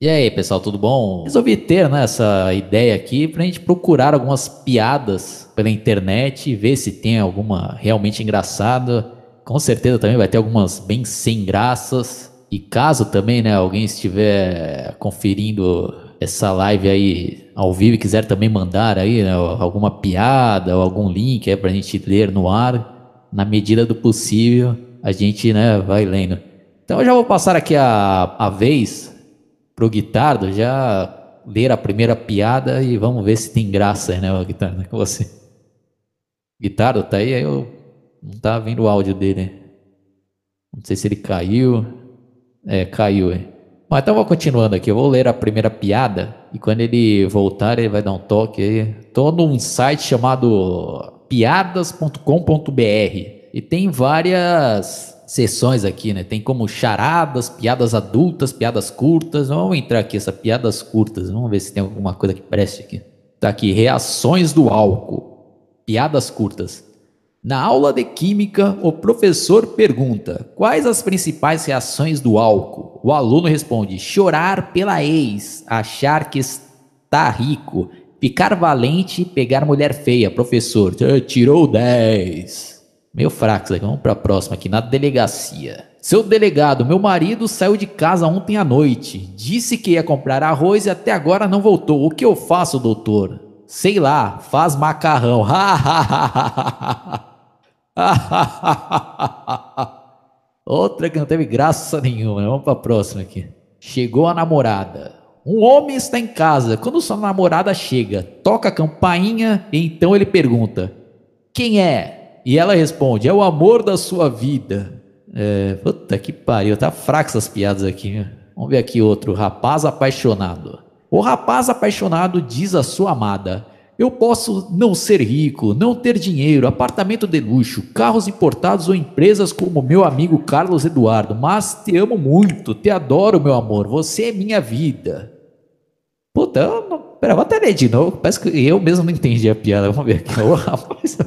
E aí, pessoal, tudo bom? Resolvi ter né, essa ideia aqui pra gente procurar algumas piadas pela internet e ver se tem alguma realmente engraçada. Com certeza também vai ter algumas bem sem graças. E caso também, né, alguém estiver conferindo essa live aí ao vivo e quiser também mandar aí né, alguma piada ou algum link aí pra gente ler no ar, na medida do possível, a gente, né, vai lendo. Então eu já vou passar aqui a, a vez pro Guitardo já ler a primeira piada e vamos ver se tem graça aí, né, o Guitardo, com você. Guitardo, tá aí? Eu não tá vendo o áudio dele. Não sei se ele caiu. É, caiu, é. Mas então vou continuando aqui. Eu vou ler a primeira piada e quando ele voltar ele vai dar um toque aí. Tô num site chamado piadas.com.br e tem várias seções aqui, né? Tem como charadas, piadas adultas, piadas curtas. Vamos entrar aqui, essas piadas curtas. Vamos ver se tem alguma coisa que preste aqui. Tá aqui, reações do álcool. Piadas curtas. Na aula de química, o professor pergunta: quais as principais reações do álcool? O aluno responde: chorar pela ex, achar que está rico, ficar valente e pegar mulher feia. Professor, "Ah, tirou 10. Meio fraco isso aqui. Vamos para a próxima aqui, na delegacia. Seu delegado, meu marido saiu de casa ontem à noite. Disse que ia comprar arroz e até agora não voltou. O que eu faço, doutor? Sei lá, faz macarrão. Outra que não teve graça nenhuma. Vamos para a próxima aqui. Chegou a namorada. Um homem está em casa. Quando sua namorada chega, toca a campainha e então ele pergunta: Quem é? E ela responde: É o amor da sua vida. É, puta que pariu, tá fraco essas piadas aqui. né? Vamos ver aqui outro. Rapaz apaixonado. O rapaz apaixonado diz à sua amada: Eu posso não ser rico, não ter dinheiro, apartamento de luxo, carros importados ou empresas como meu amigo Carlos Eduardo, mas te amo muito, te adoro, meu amor, você é minha vida. Puta, eu não, pera, vou até ler de novo, parece que eu mesmo não entendi a piada. Vamos ver aqui. O rapaz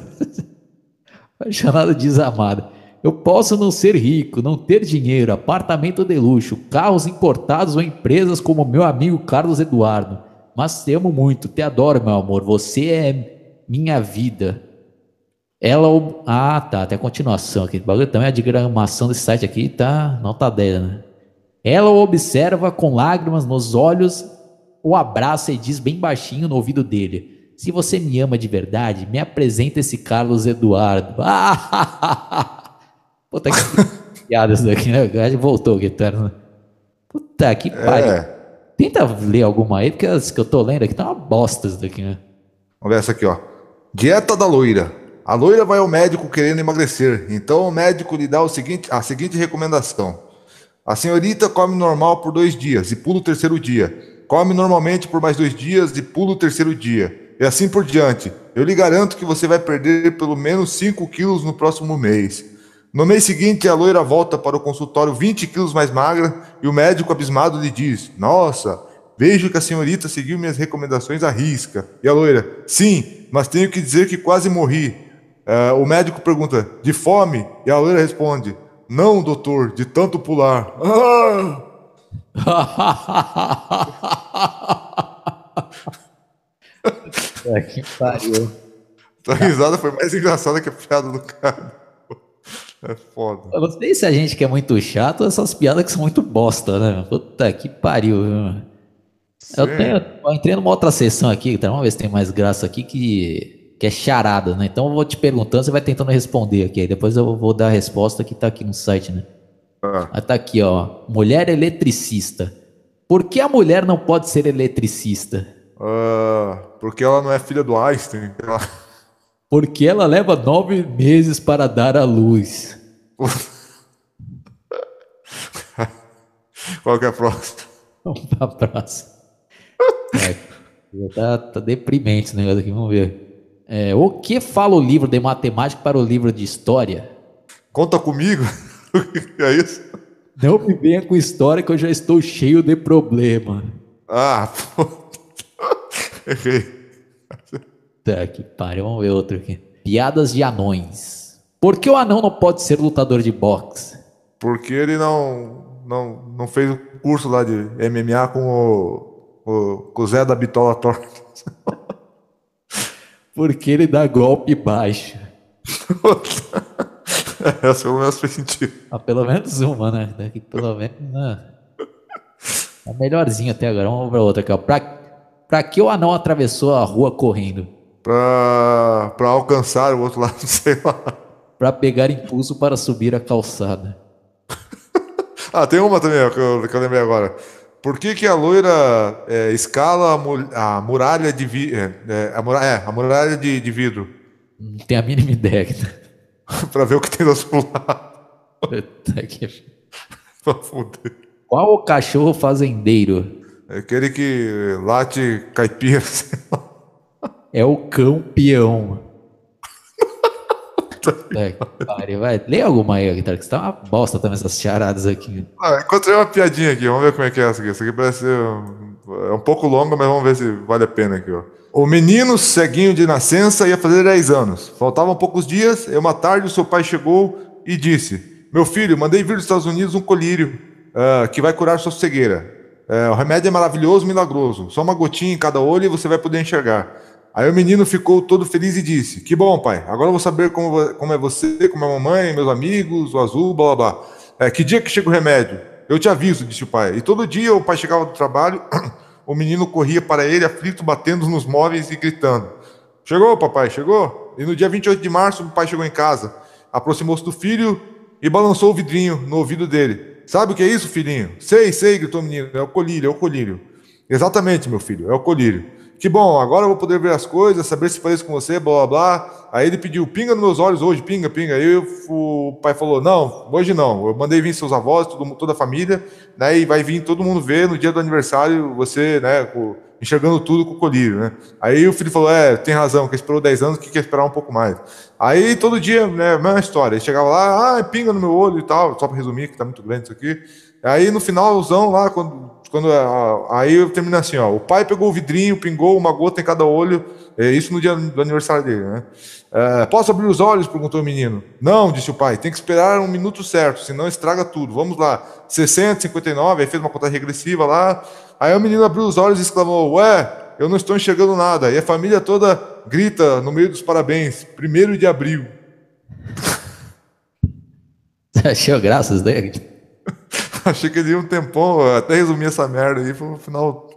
apaixonado diz à amada: Eu posso não ser rico, não ter dinheiro, apartamento de luxo, carros importados ou empresas como meu amigo Carlos Eduardo, mas te amo muito, te adoro, meu amor, você é minha vida. Ela. Ah, tá, tem a continuação aqui. O bagulho também, a diagramação desse site aqui tá nota 10, né? Ela o observa com lágrimas nos olhos, o abraça e diz bem baixinho no ouvido dele: Se você me ama de verdade, me apresenta esse Carlos Eduardo. Puta que piada isso daqui, né? Voltou o guitarra. Puta que pariu. É. Tenta ler alguma aí, porque as que eu tô lendo aqui tá uma bosta isso daqui, né? Vamos ver essa aqui, ó. Dieta da loira. A loira vai ao médico querendo emagrecer. Então o médico lhe dá o seguinte, a seguinte recomendação. A senhorita come normal por dois dias e pula o terceiro dia. Come normalmente por mais dois dias e pula o terceiro dia. E assim por diante. Eu lhe garanto que você vai perder pelo menos 5 quilos no próximo mês. No mês seguinte, a loira volta para o consultório 20 quilos mais magra e o médico abismado lhe diz: Nossa, vejo que a senhorita seguiu minhas recomendações à risca. E a loira: Sim, mas tenho que dizer que quase morri. Eh, o médico pergunta: De fome? E a loira responde: Não, doutor, de tanto pular. Ah! É, que pariu. A risada foi mais engraçada que a piada do cara. É foda. Eu não sei se a gente que é muito chato ou essas piadas que são muito bosta, né? Puta que pariu, viu? Eu, tenho, eu entrei numa outra sessão aqui, então vamos ver se tem mais graça aqui, que, que é charada, né? Então eu vou te perguntando, você vai tentando responder aqui. Aí depois eu vou dar a resposta que tá aqui no site, né? Ah. Aí tá aqui, ó. Mulher eletricista. Por que a mulher não pode ser eletricista? Uh, porque ela não é filha do Einstein. Ela... Porque ela leva nove meses para dar à luz. Qual que é a próxima? Vamos para a próxima. É, tá, tá deprimente esse negócio aqui, vamos ver. É, o que fala o livro de matemática para o livro de história? Conta comigo. é isso? Não me venha com história que eu já estou cheio de problema. Ah, pô. Errei. Tá que pariu, vamos ver outro aqui. Piadas de anões. Por que o anão não pode ser lutador de boxe? Porque ele não, não, não fez o curso lá de MMA com o, o, com o Zé da Bitola Torta. Porque ele dá golpe baixo. Essa pelo menos fez sentido. Ah, pelo menos uma, né? Daqui, pelo menos. Né? É melhorzinho até agora. Vamos para outra aqui, ó. Pra, pra que o anão atravessou a rua correndo? para alcançar o outro lado, sei lá. Para pegar impulso para subir a calçada. ah, tem uma também que eu, que eu lembrei agora. Por que, que a loira é, escala a, a, muralha de vi, é, é, a, muralha, é, a muralha de, de vidro? Não tem a mínima ideia. para ver o que tem do outro lado. Qual o cachorro fazendeiro? É aquele que late caipira, sei lá é o campeão. é, pare, vai. Lê alguma aí, Guitarra, que você tá uma bosta também essas charadas aqui. Ah, encontrei uma piadinha aqui, vamos ver como é que é essa aqui. Essa aqui parece ser é um pouco longa, mas vamos ver se vale a pena aqui, ó. O menino ceguinho de nascença ia fazer 10 anos. Faltavam poucos dias, e uma tarde o seu pai chegou e disse: Meu filho, mandei vir dos Estados Unidos um colírio uh, que vai curar sua cegueira. Uh, o remédio é maravilhoso, milagroso. Só uma gotinha em cada olho e você vai poder enxergar. Aí o menino ficou todo feliz e disse: Que bom, pai, agora eu vou saber como, como é você, como é a mamãe, meus amigos, o azul, blá blá blá. É, que dia que chega o remédio? Eu te aviso, disse o pai. E todo dia o pai chegava do trabalho, o menino corria para ele, aflito, batendo nos móveis e gritando: Chegou, papai, chegou? E no dia 28 de março, o pai chegou em casa, aproximou-se do filho e balançou o vidrinho no ouvido dele. Sabe o que é isso, filhinho? Sei, sei, gritou o menino. É o colírio, é o colírio. Exatamente, meu filho, é o colírio. Que bom, agora eu vou poder ver as coisas, saber se parece com você, blá blá blá. Aí ele pediu, pinga nos meus olhos hoje, pinga, pinga. Aí o pai falou, não, hoje não. Eu mandei vir seus avós, toda a família, né? E vai vir todo mundo ver no dia do aniversário, você, né, enxergando tudo com o colírio, né? Aí o filho falou, é, tem razão, que esperou 10 anos, que quer esperar um pouco mais. Aí todo dia, né, mesma história. Ele chegava lá, ah, pinga no meu olho e tal, só para resumir, que tá muito grande isso aqui. Aí no finalzão lá, quando quando é, aí eu termino assim, ó, o pai pegou o vidrinho, pingou uma gota em cada olho, é, isso no dia do aniversário dele, né? É, posso abrir os olhos? perguntou o menino. Não, disse o pai, tem que esperar um minuto certo, senão estraga tudo. Vamos lá, 60, 59, aí fez uma conta regressiva lá. Aí o menino abriu os olhos e exclamou: Ué, eu não estou enxergando nada. E a família toda grita no meio dos parabéns, primeiro de abril. Você achou graças dele? Achei que ele ia um tempão, até resumir essa merda aí, foi um final,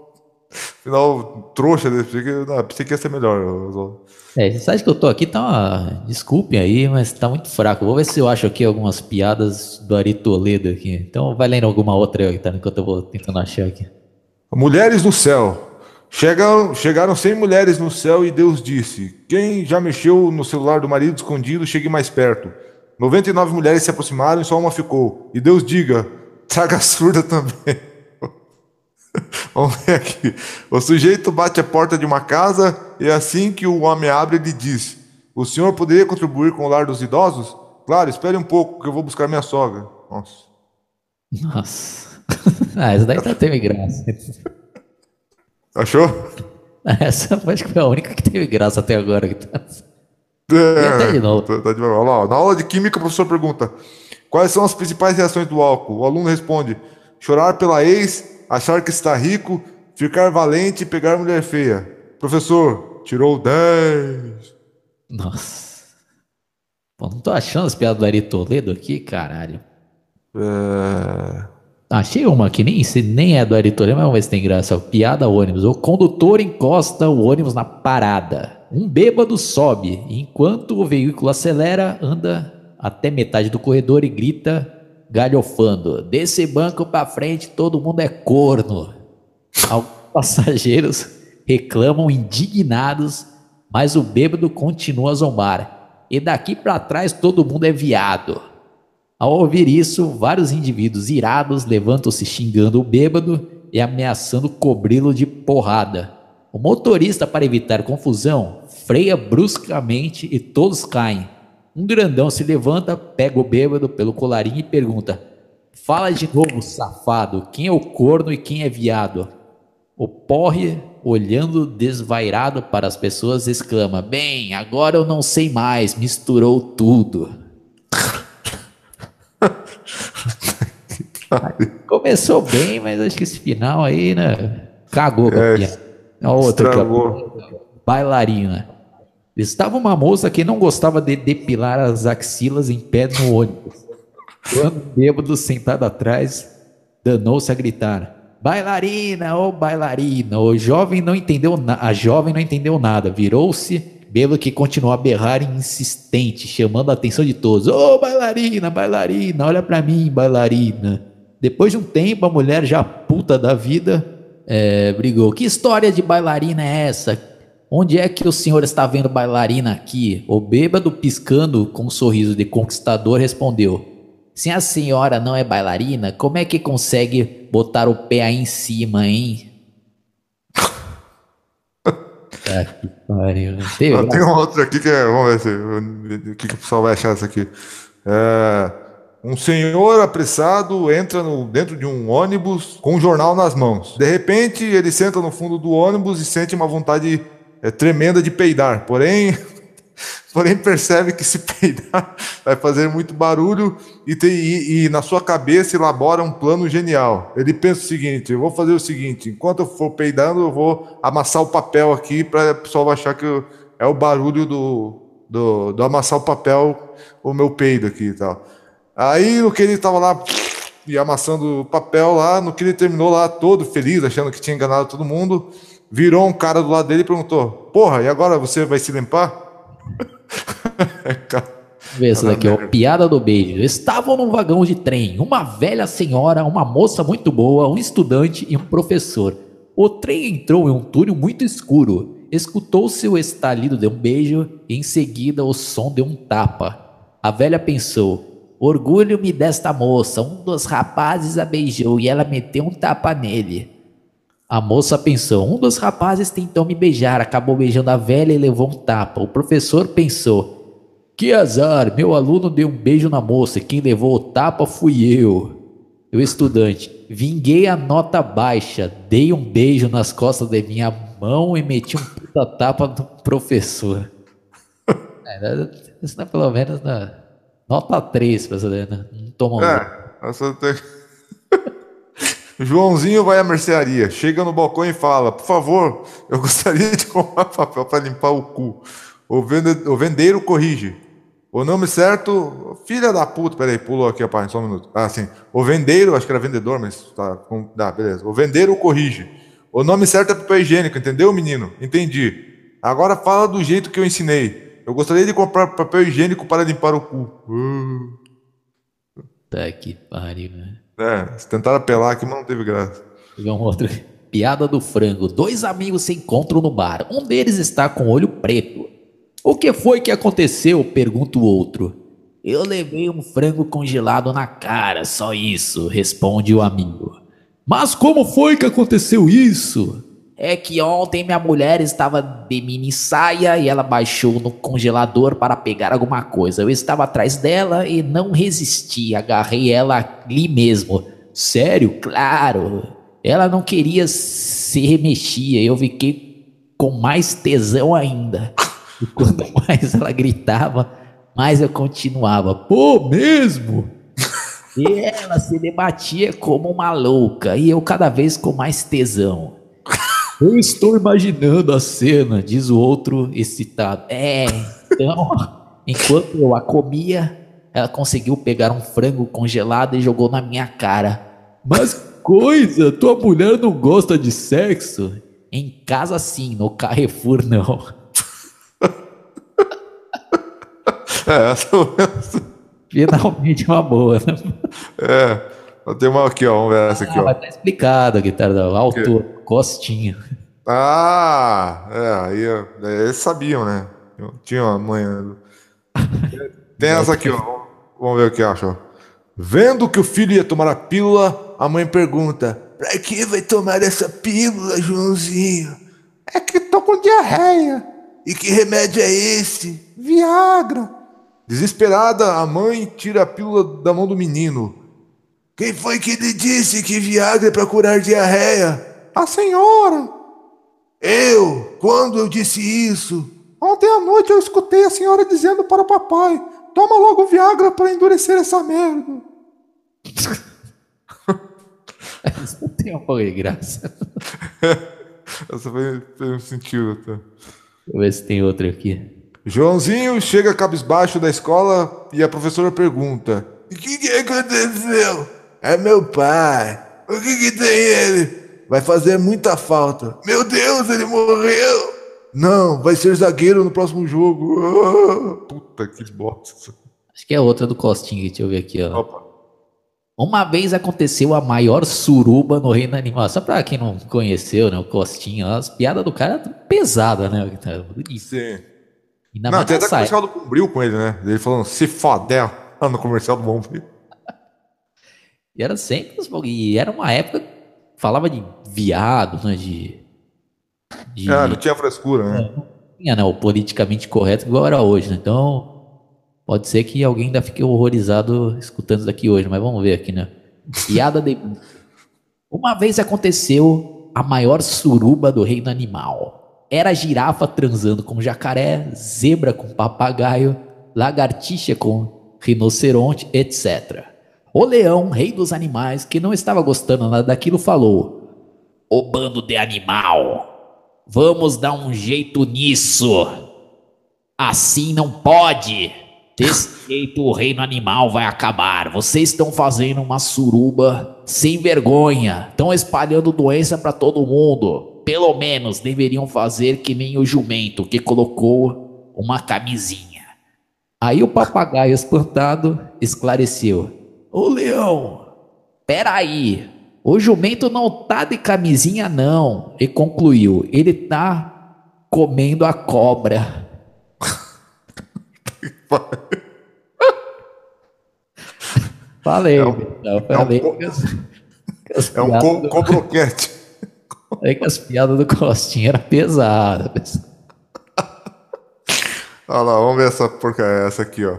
final trouxa. Pensei que, não, pensei que ia ser melhor. É, esse site que eu tô aqui tá uma. Desculpem aí, mas tá muito fraco. Vou ver se eu acho aqui algumas piadas do Ari Toledo aqui. Então vai lendo alguma outra aí, tá? Enquanto eu vou tentando achar aqui. Mulheres no céu. Chegaram, chegaram 100 mulheres no céu e Deus disse: Quem já mexeu no celular do marido escondido, chegue mais perto. 99 mulheres se aproximaram e só uma ficou. E Deus diga: Traga surda também. Vamos ver aqui. O sujeito bate a porta de uma casa e assim que o homem abre, ele diz: O senhor poderia contribuir com o lar dos idosos? Claro, espere um pouco que eu vou buscar minha sogra. Nossa. Nossa. ah, essa daí tá teve graça. Achou? Essa acho que foi a única que teve graça até agora. É, até de novo. Tá, tá de novo. Na aula de química, o professor pergunta: Quais são as principais reações do álcool? O aluno responde: chorar pela ex, achar que está rico, ficar valente e pegar mulher feia. Professor, tirou 10. Nossa. Pô, não tô achando as piadas do Ari Toledo aqui, caralho. É... Achei uma que nem, se nem é do Ari Toledo, mas vamos ver se tem graça. Piada ônibus. O condutor encosta o ônibus na parada. Um bêbado sobe. Enquanto o veículo acelera, anda até metade do corredor e grita, galhofando: Desse banco pra frente todo mundo é corno. Alguns passageiros reclamam indignados, mas o bêbado continua a zombar. E daqui para trás todo mundo é viado. Ao ouvir isso, vários indivíduos irados levantam-se xingando o bêbado e ameaçando cobri-lo de porrada. O motorista, para evitar confusão, freia bruscamente e todos caem. Um grandão se levanta, pega o bêbado pelo colarinho e pergunta: Fala de novo, safado, quem é o corno e quem é viado? O porre, olhando desvairado para as pessoas, exclama: Bem, agora eu não sei mais, misturou tudo. Começou bem, mas acho que esse final aí, né? Cagou É, piada. A outra aqui, ó. estragou. Bailarina. Estava uma moça que não gostava de depilar as axilas em pé no ônibus. Quando o bêbado sentado atrás danou-se a gritar: Bailarina, ô bailarina! O jovem não entendeu a jovem não entendeu nada, virou-se, bêbado que continuou a berrar insistente, chamando a atenção de todos: Ô bailarina, bailarina, olha pra mim, bailarina. Depois de um tempo, a mulher já puta da vida é, brigou: Que história de bailarina é essa? Onde é que o senhor está vendo bailarina aqui? O bêbado, piscando com um sorriso de conquistador, respondeu: Se a senhora não é bailarina, como é que consegue botar o pé aí em cima, hein? ah, que pariu. Teve, Tem uma outra aqui que é. Vamos ver se, o que, que o pessoal vai achar dessa aqui. É, um senhor apressado entra no, dentro de um ônibus com um jornal nas mãos. De repente, ele senta no fundo do ônibus e sente uma vontade é, tremenda de peidar. Porém, porém percebe que se peidar vai fazer muito barulho e, tem, e, e na sua cabeça elabora um plano genial. Ele pensa o seguinte: eu vou fazer o seguinte, enquanto eu for peidando, eu vou amassar o papel aqui para o pessoal achar que eu- é o barulho do, do, do amassar o papel, o meu peido aqui e tal. Aí no que ele estava lá e amassando o papel lá, no que ele terminou lá todo feliz, achando que tinha enganado todo mundo, virou um cara do lado dele e perguntou: Porra, e agora você vai se limpar? Cara, ver essa daqui, ó. Piada do beijo. Estavam num vagão de trem, uma velha senhora, uma moça muito boa, um estudante e um professor. O trem entrou em um túnel muito escuro. Escutou-se o estalido de um beijo e em seguida o som de um tapa. A velha pensou: Orgulho-me desta moça. Um dos rapazes a beijou e ela meteu um tapa nele. A moça pensou: um dos rapazes tentou me beijar, acabou beijando a velha e levou um tapa. O professor pensou: que azar, meu aluno deu um beijo na moça e quem levou o tapa fui eu. O estudante, vinguei a nota baixa, dei um beijo nas costas de minha mão e meti um puta tapa no professor. É, isso não é pelo menos na nota 3, pra você né? Não tomou. É, essa tem... Joãozinho vai à mercearia, chega no balcão e fala: Por favor, eu gostaria de comprar papel para limpar o cu. O, vende... o vendeiro corrige. O nome certo, filha da puta, peraí, pulou aqui a página, só um minuto. Ah, sim. O vendeiro, acho que era vendedor, mas tá. com- beleza. O vendeiro corrige. O nome certo é papel higiênico, entendeu, menino? Entendi. Agora fala do jeito que eu ensinei. Eu gostaria de comprar papel higiênico para limpar o cu. Tá que pariu, né? É, tentaram apelar aqui, mas não teve graça. Vamos outra. Piada do frango. Dois amigos se encontram no bar. Um deles está com olho preto. O que foi que aconteceu? Pergunta o outro. Eu levei um frango congelado na cara, só isso, responde o amigo. Mas como foi que aconteceu isso? É que ontem minha mulher estava de mini saia e ela baixou no congelador para pegar alguma coisa. Eu estava atrás dela e não resisti, agarrei ela ali mesmo. Sério? Claro. Ela não queria se remexia, eu fiquei com mais tesão ainda. E quanto mais ela gritava, mais eu continuava. Pô, mesmo? E ela se debatia como uma louca, e eu cada vez com mais tesão. Eu estou imaginando a cena, diz o outro excitado. É, então, enquanto eu a comia, ela conseguiu pegar um frango congelado e jogou na minha cara. Mas coisa, tua mulher não gosta de sexo? Em casa sim, no Carrefour não. É, essa Finalmente uma boa, né? É. Tem uma aqui, ó. Vamos ver essa aqui, Ah, ó. mas tá explicado guitarra da autor, Costinha. Ah, é, aí é, eles sabiam, né? Tinha uma manhã. Tem essa aqui, ó. Vamos ver o que acha. Vendo que o filho ia tomar a pílula, a mãe pergunta: Pra que vai tomar essa pílula, Joãozinho? É que tô com diarreia. E que remédio é esse? Viagra. Desesperada, a mãe tira a pílula da mão do menino. Quem foi que lhe disse que Viagra é para curar diarreia? A senhora. Eu? Quando eu disse isso? Ontem à noite eu escutei a senhora dizendo para o papai: toma logo Viagra para endurecer essa merda. Isso não tem um de graça. Essa foi, fez um sentido. Tá? Deixa eu ver se tem outra aqui. Joãozinho chega cabisbaixo da escola e a professora pergunta: O que, que aconteceu? É meu pai. O que, que tem ele? Vai fazer muita falta. Meu Deus, ele morreu! Não, vai ser zagueiro no próximo jogo. Ah, puta que bosta. Acho que é outra do Costinha, deixa eu ver aqui, ó. Opa. Uma vez aconteceu a maior suruba no reino animal. Só pra quem não conheceu, né, o Costinha, as piadas do cara eram pesadas, né? Sim. Ainda Não, mais tem até comercial do Bombril com ele, né? Ele falando se fodel lá no comercial do Bombril. E era sempre E era uma época falava de viado, né? De. de Ah, não tinha frescura, né? tinha, né, o politicamente correto igual era hoje, né? Então, pode ser que alguém ainda fique horrorizado escutando isso daqui hoje, mas vamos ver aqui, né? Piada de. Uma vez aconteceu a maior suruba do reino animal. Era girafa transando com jacaré, zebra com papagaio, lagartixa com rinoceronte, etc. O leão, rei dos animais, que não estava gostando nada daquilo, falou: Ô bando de animal, vamos dar um jeito nisso. Assim não pode. Desse jeito o reino animal vai acabar. Vocês estão fazendo uma suruba sem vergonha. Estão espalhando doença para todo mundo. Pelo menos deveriam fazer que nem o jumento que colocou uma camisinha. Aí o papagaio espantado esclareceu: Ô leão, peraí, o jumento não tá de camisinha não. E concluiu: ele tá comendo a cobra. Falei, É um- Vitão, falei que as, que as É um co do- cobroquete. falei que as piadas do Costinha eram pesadas. Olha lá, vamos ver essa porcaria, essa aqui, ó.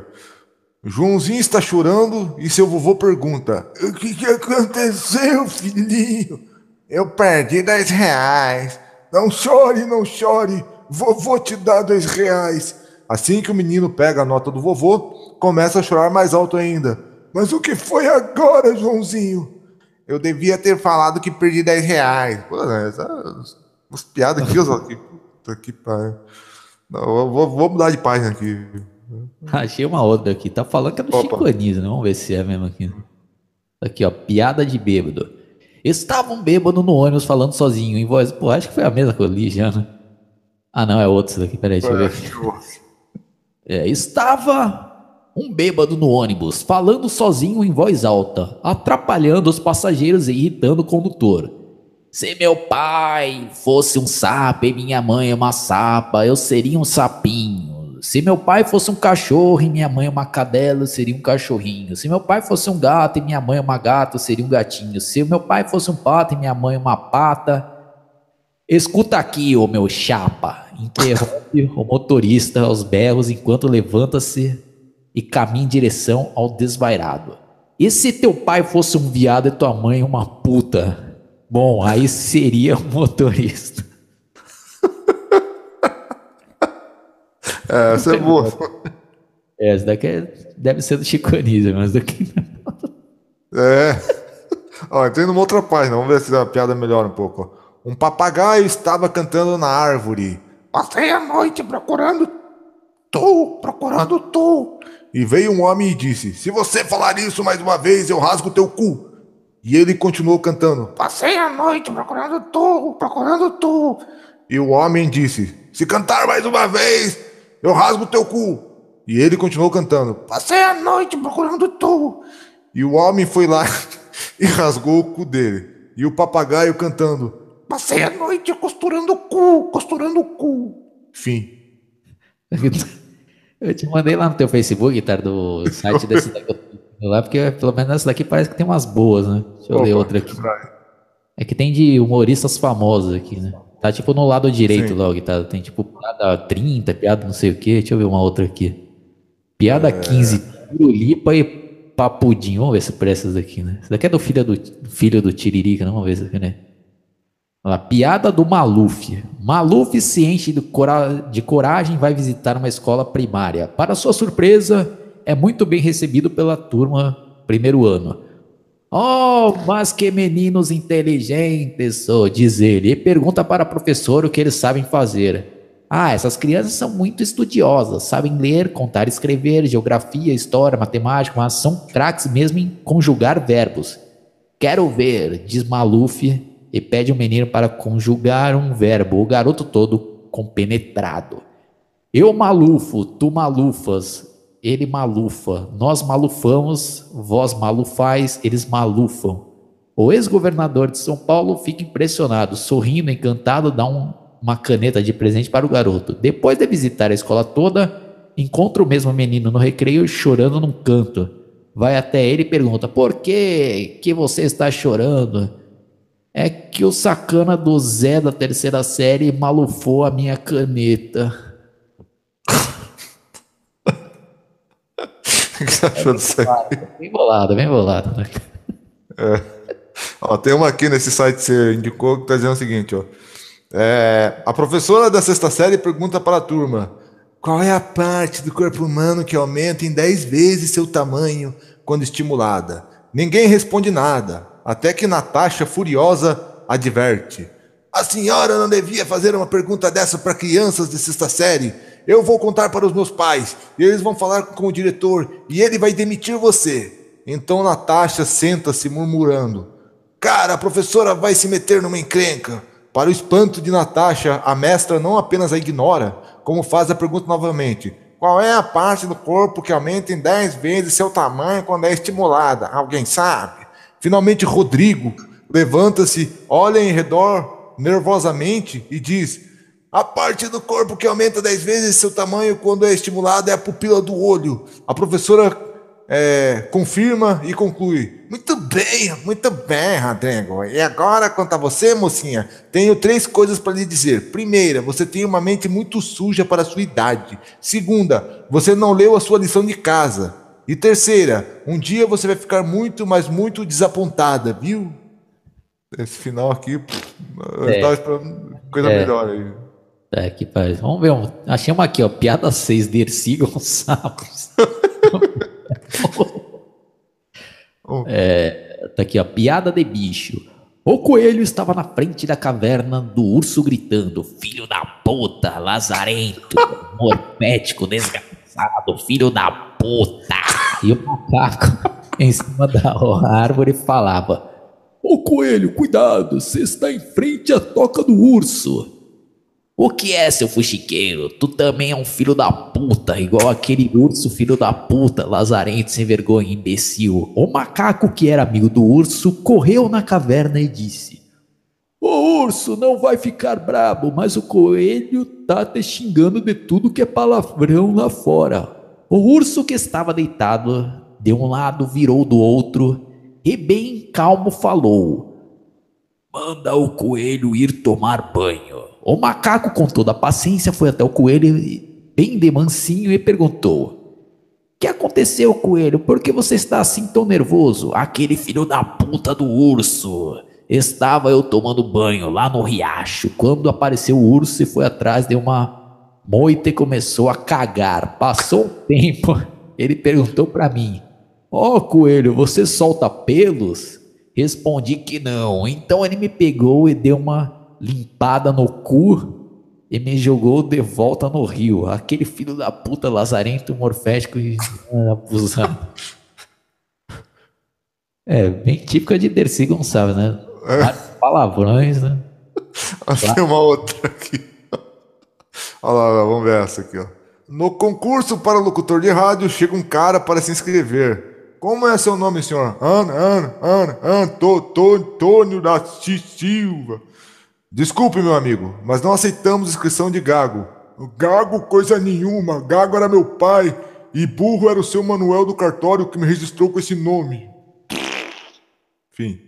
Joãozinho está chorando e seu vovô pergunta: O que, que aconteceu, filhinho? Eu perdi 10 reais. Não chore, não chore. Vovô te dá 10 reais. Assim que o menino pega a nota do vovô, começa a chorar mais alto ainda. Mas o que foi agora, Joãozinho? Eu devia ter falado que perdi 10 reais. Pô, né, essas, as piadas aqui, que puta que pariu. Vou, vou mudar de página aqui. Achei uma outra aqui. Tá falando que é do Opa. Chico Anísio, né? Vamos ver se é mesmo aqui. Aqui, ó. Piada de bêbado. Estava um bêbado no ônibus falando sozinho, em voz. Pô, acho que foi a mesma que eu li já, né? Ah, não, é outro isso daqui. Peraí, deixa eu ver aqui. É, estava um bêbado no ônibus, falando sozinho em voz alta, atrapalhando os passageiros e irritando o condutor. Se meu pai fosse um sapo e minha mãe uma sapa, eu seria um sapinho. Se meu pai fosse um cachorro e minha mãe uma cadela, eu seria um cachorrinho. Se meu pai fosse um gato e minha mãe uma gata, eu seria um gatinho. Se meu pai fosse um pato e minha mãe uma pata, Escuta aqui, ô meu chapa. Interrompe o motorista aos berros enquanto levanta-se e caminha em direção ao desvairado. E se teu pai fosse um viado e tua mãe uma puta? Bom, aí seria o motorista. É, essa é boa. É, essa daqui é- deve ser do Chico Anísio, mas daqui não. É. Ó, entrei numa outra página, vamos ver se a piada melhora um pouco. Um papagaio estava cantando na árvore. Passei a noite procurando tu, procurando tu. E veio um homem e disse: Se você falar isso mais uma vez, eu rasgo teu cu. E ele continuou cantando: Passei a noite procurando tu, procurando tu. E o homem disse: Se cantar mais uma vez, eu rasgo teu cu. E ele continuou cantando: Passei a noite procurando tu. E o homem foi lá e rasgou o cu dele. E o papagaio cantando: Passei a noite costurando o cu, costurando o cu. Fim. Eu te mandei lá no teu Facebook, tá? Do site desse daqui. Lá, porque pelo menos essa daqui parece que tem umas boas, né? Deixa eu Opa, ler outra aqui. É que tem de humoristas famosos aqui, né? Tá tipo no lado direito Sim. logo, tá? Tem tipo piada 30, piada não sei o quê. Deixa eu ver uma outra aqui. Piada 15, Lipa e Papudinho. Vamos ver se presta essa daqui, né? Essa daqui é do filho do, filho do Tiririca, não? Vamos ver essa aqui, né? Olha lá, piada do Maluf. Maluf se enche de, cora- de coragem e vai visitar uma escola primária. Para sua surpresa, é muito bem recebido pela turma primeiro ano. Oh, mas que meninos inteligentes, sou, diz ele, e pergunta para a professora o que eles sabem fazer. Ah, essas crianças são muito estudiosas, sabem ler, contar, escrever, geografia, história, matemática, mas são craques mesmo em conjugar verbos. Quero ver, diz Maluf e pede o menino para conjugar um verbo, o garoto todo compenetrado. Eu malufo, tu malufas, ele malufa, nós malufamos, vós malufais, eles malufam. O ex-governador de São Paulo fica impressionado, sorrindo, encantado, dá um- uma caneta de presente para o garoto. Depois de visitar a escola toda, encontra o mesmo menino no recreio chorando num canto. Vai até ele e pergunta: Por que que você está chorando? É que o sacana do Zé da terceira série malufou a minha caneta. O que você achou disso aí? Bem bolado, bem bolado. Né? Ó, tem uma aqui nesse site que você indicou que tá dizendo o seguinte, ó. É, a professora da sexta série pergunta para a turma: qual é a parte do corpo humano que aumenta em 10 vezes seu tamanho quando estimulada? Ninguém responde nada, até que Natasha, furiosa, adverte: A senhora não devia fazer uma pergunta dessa para crianças de sexta série. Eu vou contar para os meus pais, e eles vão falar com o diretor, e ele vai demitir você. Então Natasha senta-se murmurando: Cara, a professora vai se meter numa encrenca. Para o espanto de Natasha, a mestra não apenas a ignora, como faz a pergunta novamente: Qual é a parte do corpo que aumenta em 10 vezes seu tamanho quando é estimulada? Alguém sabe? Finalmente, Rodrigo levanta-se, olha em redor nervosamente e diz: A parte do corpo que aumenta 10 vezes seu tamanho quando é estimulada é a pupila do olho. A professora é, confirma e conclui. Muito bem, muito bem, Rodrigo. E agora, quanto a você, mocinha, tenho três coisas para lhe dizer. Primeira, você tem uma mente muito suja para a sua idade. Segunda, você não leu a sua lição de casa. E terceira, um dia você vai ficar muito, mas muito desapontada, viu? Esse final aqui, pff, eu É. tava esperando coisa É. melhor aí. É, que faz. Vamos ver. Um... Achei uma aqui, ó. Piada 6, Dercy Gonçalves. é, tá aqui, ó. Piada de bicho. O coelho estava na frente da caverna do urso gritando: Filho da puta, lazarento, morpético, desgraçado, filho da puta. E o macaco em cima da árvore falava: Ô coelho, cuidado, você está em frente à toca do urso. O que é, seu fuxiqueiro? Tu também é um filho da puta, igual aquele urso filho da puta, lazarento, sem vergonha, imbecil. O macaco que era amigo do urso correu na caverna e disse: Ô urso, não vai ficar brabo, mas o coelho tá te xingando de tudo que é palavrão lá fora. O urso que estava deitado de um lado virou do outro e bem calmo falou: Manda o coelho ir tomar banho. O macaco, com toda a paciência, foi até o coelho, bem de mansinho, e perguntou: O que aconteceu, coelho? Por que você está assim tão nervoso? Aquele filho da puta do urso. Estava eu tomando banho lá no riacho, quando apareceu o urso e foi atrás de uma moita e começou a cagar. Passou um tempo, ele perguntou para mim: Ó, coelho, você solta pelos? Respondi que não. Então ele me pegou e deu uma limpada no cu e me jogou de volta no rio. Aquele filho da puta lazarento, morfético e abusado. É, bem típica de Dercy Gonçalves, né? Vários Palavrões, né? Tem uma outra aqui. Olha lá, vamos ver essa aqui, ó. No concurso para locutor de rádio, chega um cara para se inscrever. Como é seu nome, senhor? Ana, Ana, Ana, Antônio da Silva. Desculpe, meu amigo, mas não aceitamos inscrição de gago. Gago coisa nenhuma. Gago era meu pai e burro era o seu Manuel do cartório que me registrou com esse nome. Fim.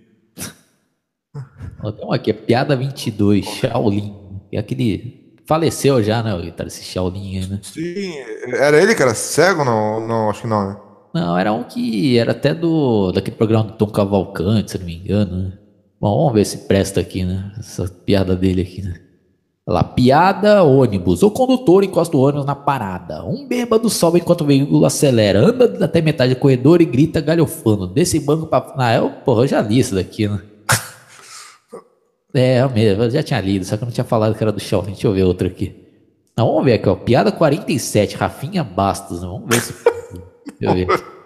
Tem uma aqui, é Piada 22, Shaolin. É aquele. Faleceu já, né, o esse Shaolin aí, né? Sim, era ele que era cego? Não, não acho que não, né? Não, era um que era até do daquele programa do Tom Cavalcante, se não me engano, né? Bom, vamos ver se presta aqui, né? Essa piada dele aqui, né? Lá, piada ônibus. O condutor encosta o ônibus na parada. Um bêbado sobe enquanto o veículo acelera. Anda até metade do corredor e grita galhofando. Desse banco pra. Ah, eu, porra, eu já li isso daqui, né? É, é mesmo, eu já tinha lido, só que eu não tinha falado que era do Shaolin. Deixa eu ver outro aqui. Não, vamos ver aqui, ó. Piada 47, Rafinha Bastos. Né? Vamos ver se. Deixa eu ver.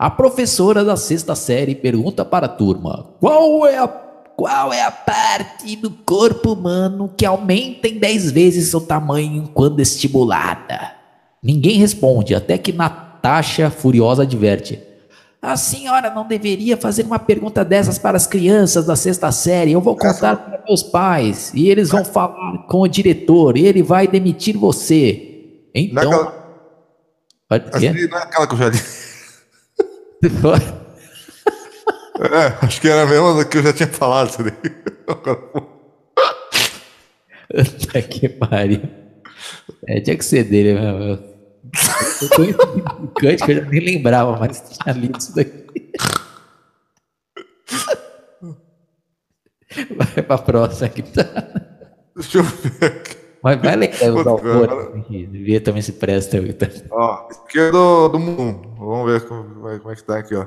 A professora da sexta série pergunta para a turma: qual é a, qual é a parte do corpo humano que aumenta em 10 vezes seu tamanho quando estimulada? Ninguém responde, até que Natasha, furiosa, adverte: A senhora não deveria fazer uma pergunta dessas para as crianças da sexta série. Eu vou contar para meus pais e eles vão falar com o diretor e ele vai demitir você. Então. Naquela... Não é aquela que eu já li. É, acho que era a mesma que eu já tinha falado. Puta que pariu. É, tinha que ser dele mesmo. Eu tô implicante que eu já nem lembrava, mas tinha lido isso daqui. Vai pra próxima aqui. Deixa eu ver aqui. Mas vai lembrar os autores, ver também se presta. Ó, esquerdo do mundo. Vamos ver como, como é que tá aqui, ó.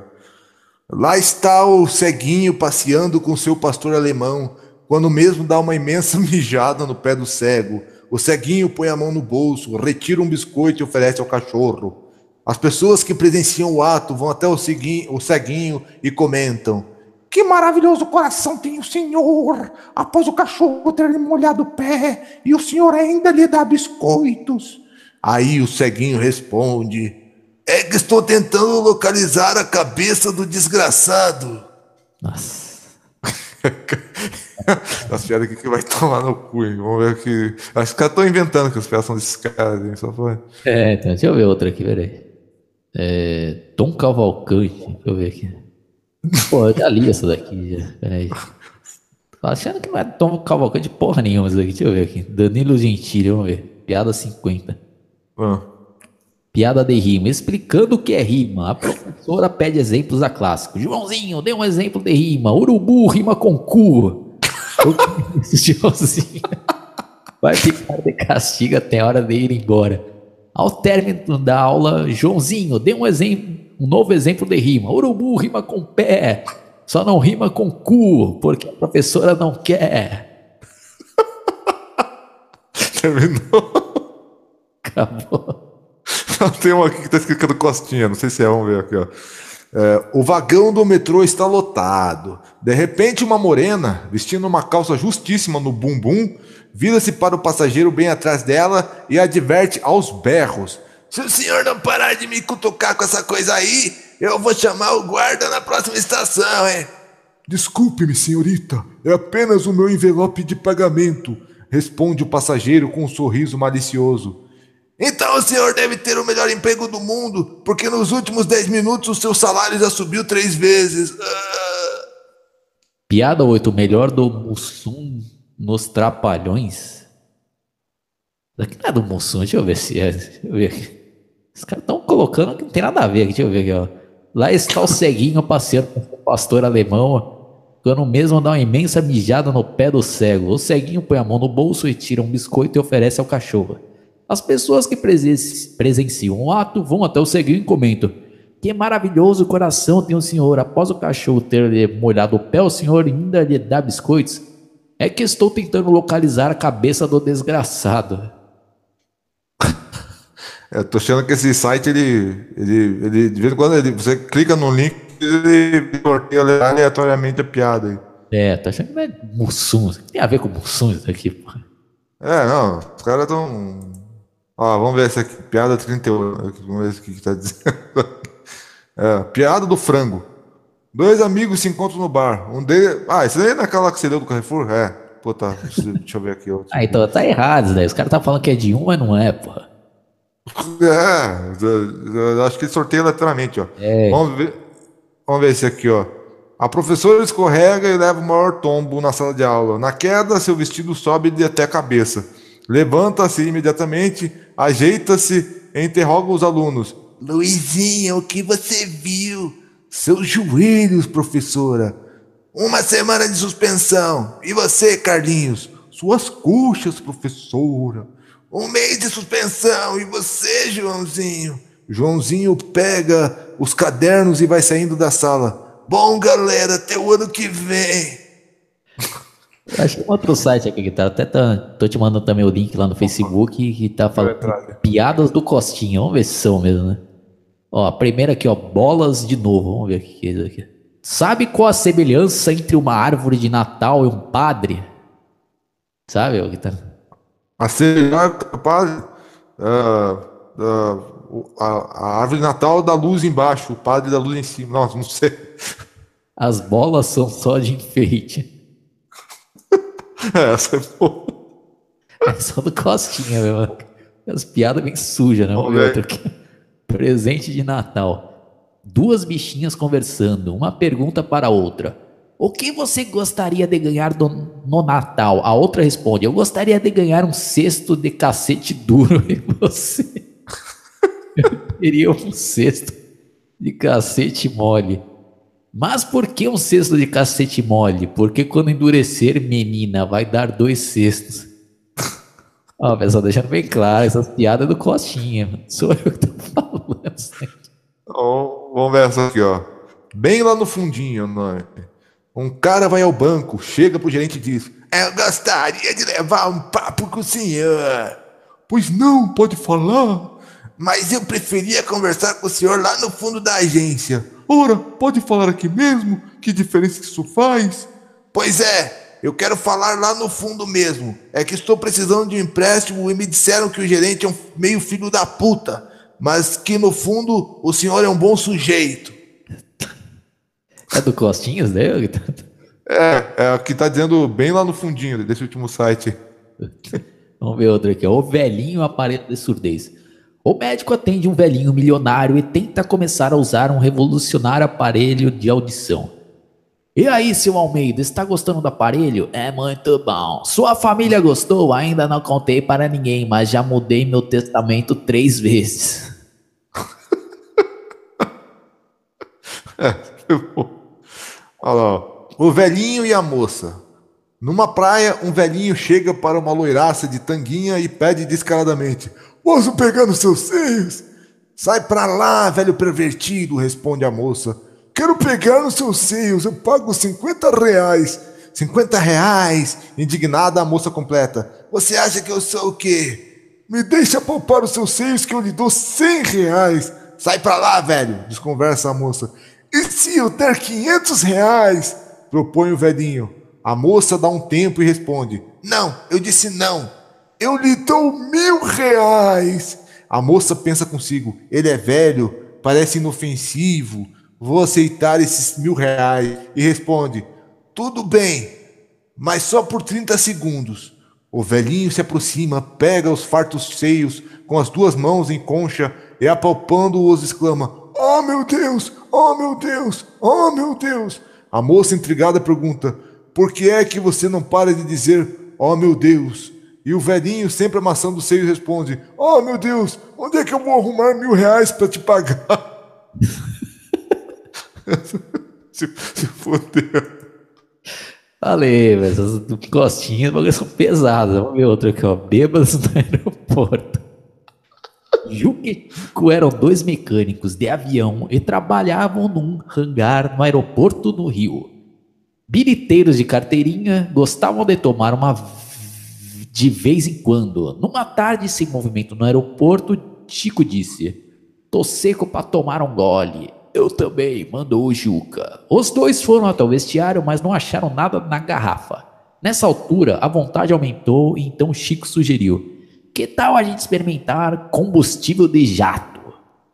Lá está o ceguinho passeando com seu pastor alemão, quando mesmo dá uma imensa mijada no pé do cego. O ceguinho põe a mão no bolso, retira um biscoito e oferece ao cachorro. As pessoas que presenciam o ato vão até o ceguinho, o ceguinho e comentam: que maravilhoso coração tem o senhor! Após o cachorro ter lhe molhado o pé, e o senhor ainda lhe dá biscoitos. Aí o ceguinho responde: É que estou tentando localizar a cabeça do desgraçado. Nossa. As piadas aqui que vai tomar no cu, hein? Vamos ver aqui. Acho que caras estão inventando que as piadas são desses caras, hein? Só foi. É, então, deixa eu ver outra aqui, peraí. É, Tom Cavalcante, deixa eu ver aqui. Pô, eu já li essa daqui, já. Peraí. Tô achando que não é Tom Cavalcante porra nenhuma isso daqui. Deixa eu ver aqui. Danilo Gentili, vamos ver. Piada 50. Ah. Piada de rima. Explicando o que é rima. A professora pede exemplos da clássico. Joãozinho, dê um exemplo de rima. Urubu rima com cu. Joãozinho vai ficar de castigo até a hora de ir embora. Ao término da aula, Joãozinho, dê um exemplo um novo exemplo de rima. Urubu rima com pé, só não rima com cu, porque a professora não quer. Terminou. Acabou. Tem uma aqui que está escrito Costinha, não sei se é, vamos ver aqui, ó. É, o vagão do metrô está lotado. De repente, uma morena, vestindo uma calça justíssima no bumbum, vira-se para o passageiro bem atrás dela e adverte aos berros: se o senhor não parar de me cutucar com essa coisa aí, eu vou chamar o guarda na próxima estação, hein? Desculpe-me, senhorita. É apenas o meu envelope de pagamento, responde o passageiro com um sorriso malicioso. Então o senhor deve ter o melhor emprego do mundo, porque nos últimos 10 minutos o seu salário já subiu três vezes. Ah. Piada 8, o melhor do Mussum nos Trapalhões. Daqui não é do Mussum, deixa eu ver se é. Deixa eu ver aqui. Os caras estão colocando que não tem nada a ver. Deixa eu ver aqui, ó. Lá está o ceguinho passeando com o pastor alemão, quando mesmo dá uma imensa mijada no pé do cego. O ceguinho põe a mão no bolso e tira um biscoito e oferece ao cachorro. As pessoas que presenciam o ato vão até o ceguinho e comentam: Que maravilhoso coração tem o senhor. Após o cachorro ter molhado o pé, o senhor ainda lhe dá biscoitos. É que estou tentando localizar a cabeça do desgraçado. Eu tô achando que esse site, ele, ele, ele de vez em quando ele, você clica no link, ele sorteia aleatoriamente a piada aí. É, tá achando que não é Mussum. Tem a ver com Mussum isso aqui, pô. É, não, os caras estão. Ó, vamos ver essa aqui, piada 38. Vamos ver o que tá dizendo. É, piada do frango. Dois amigos se encontram no bar. Um deles. Ah, esse aí é naquela que você deu do Carrefour? É. Pô, tá. Deixa eu ver aqui. Outro. Ah, então tá errado isso daí. Os caras tá falando que é de um, mas não é, pô. É, eu- eu acho que ele sorteia aleatoriamente, ó. É. Vamos ver. Vamos ver esse aqui, ó. A professora escorrega e leva o maior tombo na sala de aula. Na queda, seu vestido sobe até a cabeça. Levanta-se imediatamente, ajeita-se e interroga os alunos. Luizinha, o que você viu? Seus joelhos, professora. Uma semana de suspensão. E você, Carlinhos? Suas coxas, professora. Um mês de suspensão. E você, Joãozinho? Joãozinho pega os cadernos e vai saindo da sala. Bom, galera, até o ano que vem. Achei um outro site aqui que tá. Até tá, tô te mandando também o link lá no Facebook que tá falando piadas do Costinha. Vamos ver se são mesmo, né? Ó, a primeira aqui, ó, bolas de novo. Vamos ver o que é isso aqui. Sabe qual a semelhança entre uma árvore de Natal e um padre? Sabe o que tá? A cereja padre, ah, ah, o- a, a árvore de Natal da luz embaixo, o padre da luz em cima. Nossa, não sei. As bolas são só de enfeite. Essa é boa. É só do Costinha, meu. As piadas bem sujas, né? Vamos ver outra aqui. Presente de Natal. Duas bichinhas conversando, uma pergunta para a outra. O que você gostaria de ganhar do- no Natal? A outra responde: Eu gostaria de ganhar um cesto de cacete duro. E você? Eu queria um cesto de cacete mole. Mas por que um cesto de cacete mole? Porque quando endurecer, menina, vai dar dois cestos. Ó, pessoal, deixando bem claro, essas piadas do Costinha. Sou eu que tô falando. Vamos ver essa aqui, ó. Bem lá no fundinho, né? Um cara vai ao banco, chega pro gerente e diz: Eu gostaria de levar um papo com o senhor. Pois não, pode falar. Mas eu preferia conversar com o senhor lá no fundo da agência. Ora, pode falar aqui mesmo? Que diferença que isso faz? Pois é, eu quero falar lá no fundo mesmo. É que estou precisando de um empréstimo e me disseram que o gerente é um meio filho da puta, mas que no fundo o senhor é um bom sujeito. É do Costinhas, né? É, é o que tá dizendo bem lá no fundinho desse último site. Vamos ver outra aqui. O velhinho aparelho de surdez. O médico atende um velhinho milionário e tenta começar a usar um revolucionário aparelho de audição. E aí, seu Almeida, está gostando do aparelho? É muito bom. Sua família gostou? Ainda não contei para ninguém, mas já mudei meu testamento três vezes. Olha lá, o velhinho e a moça. Numa praia, um velhinho chega para uma loiraça de tanguinha e pede descaradamente: Posso pegar nos seus seios? Sai pra lá, velho pervertido, responde a moça. Quero pegar nos seus seios, eu pago 50 reais. 50 reais? Indignada, a moça completa. Você acha que eu sou o quê? Me deixa poupar os seus seios que eu lhe dou 100 reais. Sai pra lá, velho, desconversa a moça. E se eu der 500 reais? Propõe o velhinho. A moça dá um tempo e responde: Não, eu disse não. Eu lhe dou mil reais. A moça pensa consigo: Ele é velho, parece inofensivo. Vou aceitar esses mil reais. E responde: Tudo bem, mas só por 30 segundos. O velhinho se aproxima, pega os fartos seios com as duas mãos em concha e apalpando-os exclama: Oh meu Deus! Oh meu Deus! Oh meu Deus! A moça intrigada pergunta: Por que é que você não para de dizer Oh meu Deus? E o velhinho, sempre amassando os seios, responde: Oh meu Deus, onde é que eu vou arrumar mil reais para te pagar? se, se fodeu. Falei, velho, essas do Costinha os bagulhos são pesadas. Vamos ver outra aqui, ó. Bêbados no aeroporto. Juca Chico eram dois mecânicos de avião e trabalhavam num hangar no aeroporto do Rio. Biliteiros de carteirinha gostavam de tomar uma de vez em quando. Numa tarde sem movimento no aeroporto, Chico disse: Tô seco pra tomar um gole. Eu também, mandou o Juca. Os dois foram até o vestiário, mas não acharam nada na garrafa. Nessa altura, a vontade aumentou e então Chico sugeriu: Que tal a gente experimentar combustível de jato?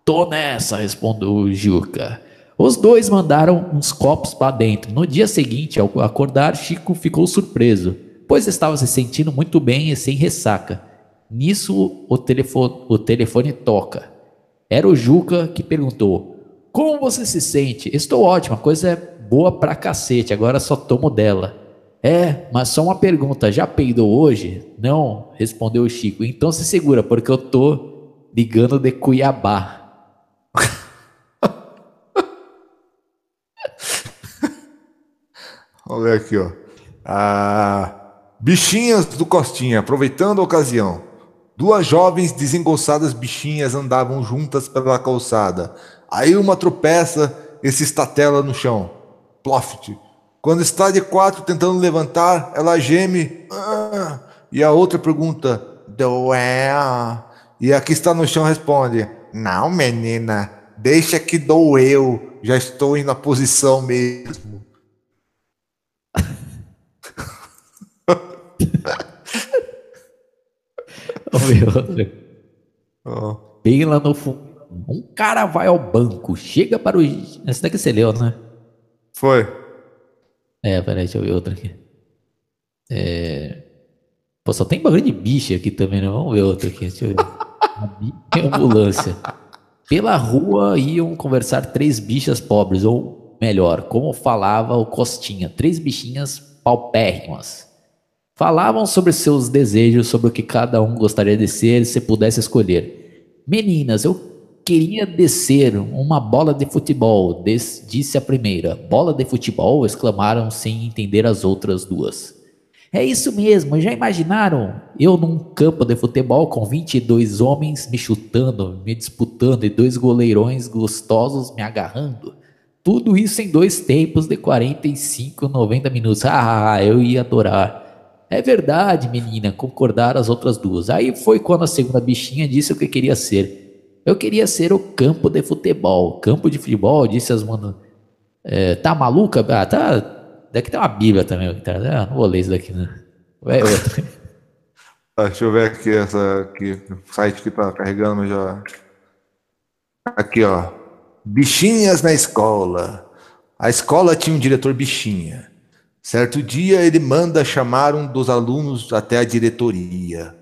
Tô nessa, respondeu o Juca. Os dois mandaram uns copos para dentro. No dia seguinte, ao acordar, Chico ficou surpreso, pois estava se sentindo muito bem e sem ressaca. Nisso, o telefone, o telefone toca. Era o Juca que perguntou: Como você se sente? Estou ótimo, a coisa é boa pra cacete, agora só tomo dela. É, mas só uma pergunta: já peidou hoje? Não, respondeu o Chico. Então se segura, porque eu tô ligando de Cuiabá. Vamos ver aqui, ó. Ah, bichinhas do Costinha, aproveitando a ocasião. Duas jovens desengonçadas bichinhas andavam juntas pela calçada. Aí uma tropeça e se estatela no chão. Ploft. Quando está de quatro tentando levantar, ela geme. "Ah", e a outra pergunta: Doeu? E a que está no chão responde: Não, menina, deixa que doeu. Já estou na posição mesmo. Outra. Ó. Bem lá no fundo. Um cara vai ao banco, chega para o. Essa daqui você leu, né? Foi. É, peraí, deixa eu ver outra aqui. É... Pô, só tem bagulho de bicha aqui também, né? Vamos ver outra aqui. Deixa eu ver. Ambulância. Pela rua iam conversar três bichas pobres, ou melhor, como falava o Costinha, três bichinhas paupérrimas. Falavam sobre seus desejos, sobre o que cada um gostaria de ser se pudesse escolher. Meninas, eu queria descer uma bola de futebol, disse a primeira. Bola de futebol? exclamaram sem entender as outras duas. É isso mesmo, já imaginaram? Eu num campo de futebol com 22 homens me chutando, me disputando e dois goleirões gostosos me agarrando. Tudo isso em dois tempos de 45, 90 minutos. Ah, eu ia adorar. É verdade, menina, concordaram as outras duas. Aí foi quando a segunda bichinha disse o que queria ser. Eu queria ser o campo de futebol. Campo de futebol, disse as manas. É, tá maluca? Ah, tá. Daqui tem uma bíblia também. Tá? Ah, não vou ler isso daqui, né? Vai outra. Ah, deixa eu ver aqui essa aqui, o site que tá carregando, mas já. Aqui, ó. Bichinhas na escola. A escola tinha um diretor bichinha. Certo dia ele manda chamar um dos alunos até a diretoria.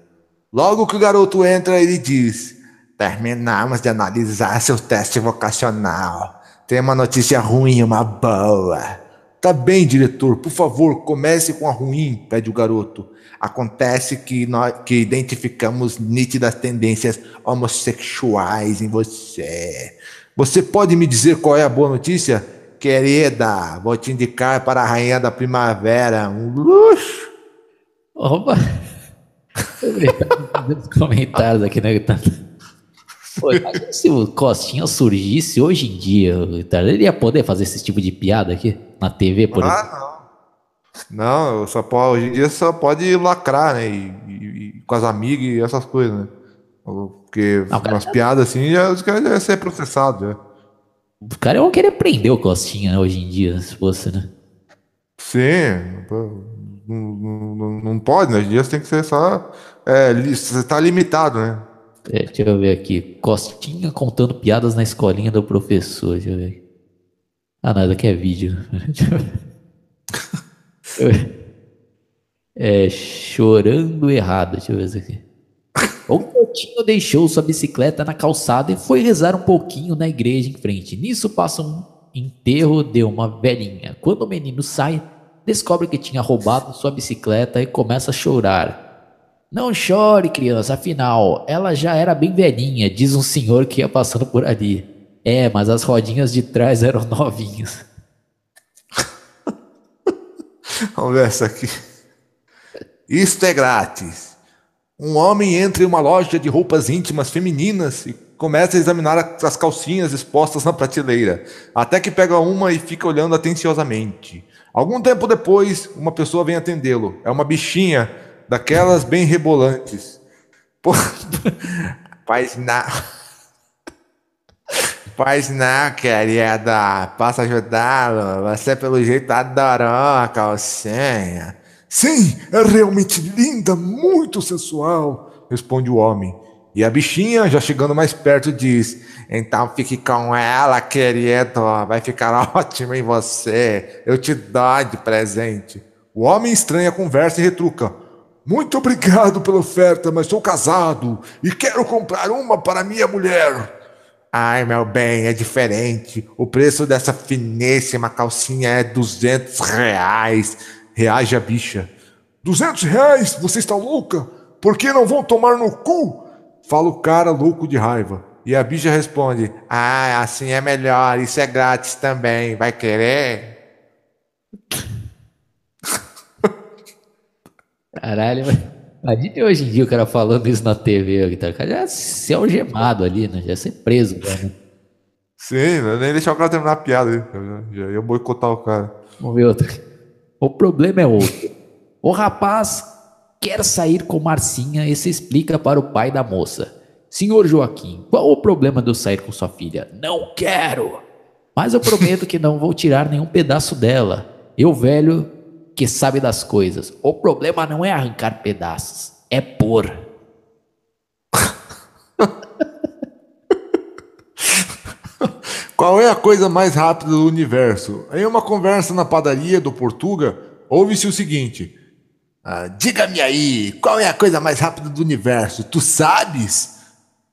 Logo que o garoto entra, ele diz: Terminamos de analisar seu teste vocacional. Tem uma notícia ruim e uma boa. Tá bem, diretor, por favor, comece com a ruim, pede o garoto. Acontece que nós que identificamos nítidas tendências homossexuais em você. Você pode me dizer qual é a boa notícia? Querida, vou te indicar para a rainha da primavera. Um luxo. Opa! Fazendo os comentários aqui, né? Pô, imagina se o Costinha surgisse hoje em dia, tá? ele ia poder fazer esse tipo de piada aqui na TV, por exemplo. Ah, não. Não, só pode, hoje em dia só pode lacrar, né? E, e- e com as amigas e essas coisas, né? Porque Não, cara, umas piadas assim, já, os caras já iam ser processados, já. Os caras iam querer prender o Costinha né, hoje em dia, se fosse, né? Sim, não, não- não- pode, né? Hoje em dia você tem que ser só. É, você tá limitado, né? É, deixa eu ver aqui. Costinha contando piadas na escolinha do professor. Deixa eu ver. aqui. Ah, não, aqui é vídeo. É, chorando errado. Deixa eu ver isso aqui. O Coutinho deixou sua bicicleta na calçada e foi rezar um pouquinho na igreja em frente. Nisso passa um enterro de uma velhinha. Quando o menino sai, descobre que tinha roubado sua bicicleta e começa a chorar. Não chore, criança, afinal, ela já era bem velhinha, diz um senhor que ia passando por ali. É, mas as rodinhas de trás eram novinhas. Vamos ver essa aqui. Isto é grátis. Um homem entra em uma loja de roupas íntimas femininas e começa a examinar as calcinhas expostas na prateleira, até que pega uma e fica olhando atenciosamente. Algum tempo depois, uma pessoa vem atendê-lo. É uma bichinha, daquelas bem rebolantes. Pô. Pois não, querida. Posso ajudá-lo? Você, pelo jeito, adorou a calcinha. Sim, é realmente linda, muito sensual, responde o homem. E a bichinha, já chegando mais perto, diz: Então fique com ela, querido. Vai ficar ótimo em você. Eu te dou de presente. O homem estranha a conversa e retruca: Muito obrigado pela oferta, mas sou casado e quero comprar uma para minha mulher. Ai, meu bem, é diferente. O preço dessa finíssima calcinha é 200 reais. Reage a bicha. 200 reais? Você está louca? Por que não vão tomar no cu? Fala o cara louco de raiva. E a bicha responde: Ah, assim é melhor, isso é grátis também. Vai querer? Caralho, imagina hoje em dia o cara falando isso na TV. O cara já ser algemado ali, né? Já ser preso. Né? Sim, nem deixar o cara terminar a piada. Já, já ia boicotar o cara. Vamos ver outra. O problema é outro. O rapaz quer sair com Marcinha e se explica para o pai da moça. Senhor Joaquim, qual o problema de eu sair com sua filha? Não quero! Mas eu prometo que não vou tirar nenhum pedaço dela. Eu, velho, que sabe das coisas. O problema não é arrancar pedaços, é pôr. Qual é a coisa mais rápida do universo? Em uma conversa na padaria do Portuga, ouve-se o seguinte: ah, Diga-me aí, qual é a coisa mais rápida do universo? Tu sabes?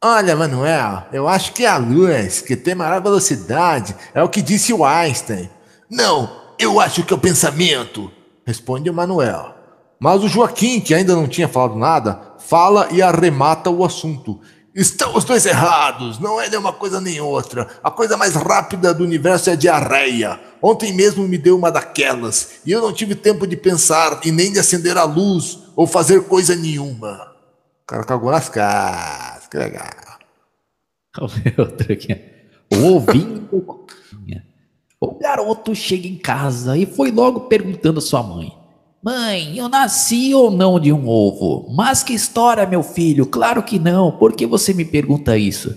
Olha, Manuel, eu acho que é a luz, que tem maior velocidade, é o que disse o Einstein. Não, eu acho que é o pensamento responde o Manuel. Mas o Joaquim, que ainda não tinha falado nada, fala e arremata o assunto. Estão os dois errados, não é de uma coisa nem outra. A coisa mais rápida do universo é diarreia. Ontem mesmo me deu uma daquelas e eu não tive tempo de pensar e nem de acender a luz ou fazer coisa nenhuma. O cara cagou nas casas, que legal. Outra aqui. Ouvindo o garoto chega em casa e foi logo perguntando à sua mãe: Mãe, eu nasci ou não de um ovo? Mas que história, meu filho? Claro que não. Por que você me pergunta isso?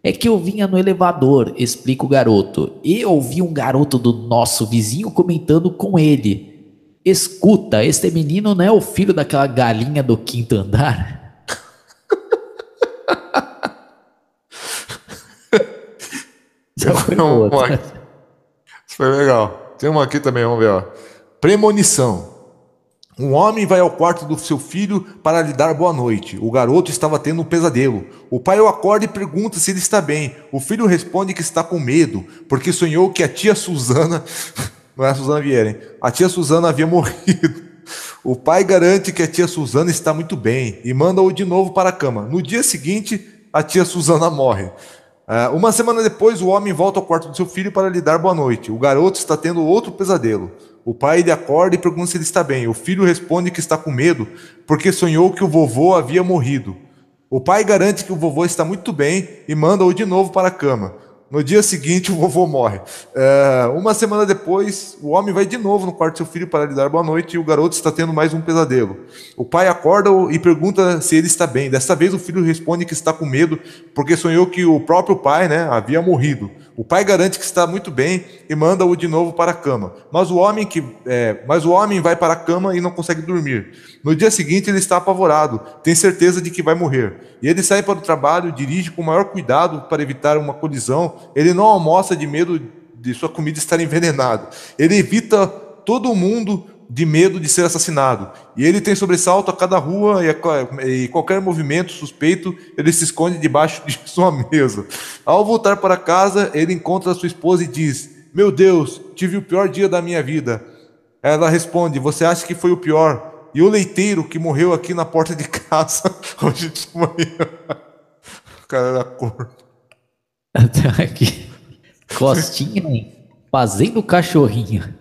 É que eu vinha no elevador, explica o garoto, e ouvi um garoto do nosso vizinho comentando com ele. Escuta, este menino não é o filho daquela galinha do quinto andar? Já foi não, foi legal. Tem uma aqui também, vamos ver. Ó. Premonição. Um homem vai ao quarto do seu filho para lhe dar boa noite. O garoto estava tendo um pesadelo. O pai o acorda e pergunta se ele está bem. O filho responde que está com medo, porque sonhou que a tia Suzana. Não é a Suzana Vieira, hein? A tia Suzana havia morrido. O pai garante que a tia Suzana está muito bem e manda-o de novo para a cama. No dia seguinte, a tia Suzana morre. Uh, uma semana depois, o homem volta ao quarto do seu filho para lhe dar boa noite. O garoto está tendo outro pesadelo. O pai lhe acorda e pergunta se ele está bem. O filho responde que está com medo porque sonhou que o vovô havia morrido. O pai garante que o vovô está muito bem e manda-o de novo para a cama. No dia seguinte, o vovô morre. É, uma semana depois, o homem vai de novo no quarto do seu filho para lhe dar boa noite e o garoto está tendo mais um pesadelo. O pai acorda e pergunta se ele está bem. Desta vez, o filho responde que está com medo porque sonhou que o próprio pai né, havia morrido. O pai garante que está muito bem e manda-o de novo para a cama. Mas o homem que, é, mas o homem vai para a cama e não consegue dormir. No dia seguinte ele está apavorado, tem certeza de que vai morrer. E ele sai para o trabalho, dirige com o maior cuidado para evitar uma colisão. Ele não almoça de medo de sua comida estar envenenada. Ele evita todo mundo de medo de ser assassinado. E ele tem sobressalto a cada rua e, a, e, qualquer movimento suspeito, ele se esconde debaixo de sua mesa. Ao voltar para casa, ele encontra sua esposa e diz: Meu Deus, tive o pior dia da minha vida. Ela responde: Você acha que foi o pior? E o leiteiro que morreu aqui na porta de casa hoje de manhã. O cara era corno. aqui. Costinha, hein? Fazendo cachorrinho.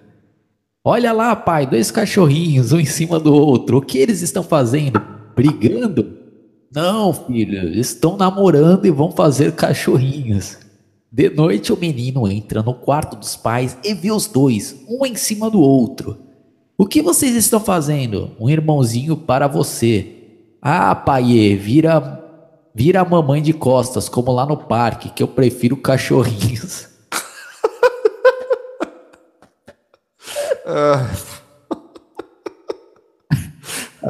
Olha lá, pai, dois cachorrinhos, um em cima do outro. O que eles estão fazendo? Brigando? Não, filho, estão namorando e vão fazer cachorrinhos. De noite, o menino entra no quarto dos pais e vê os dois, um em cima do outro. O que vocês estão fazendo? Um irmãozinho para você. Ah, pai, vira, vira a mamãe de costas, como lá no parque, que eu prefiro cachorrinhos. Ah,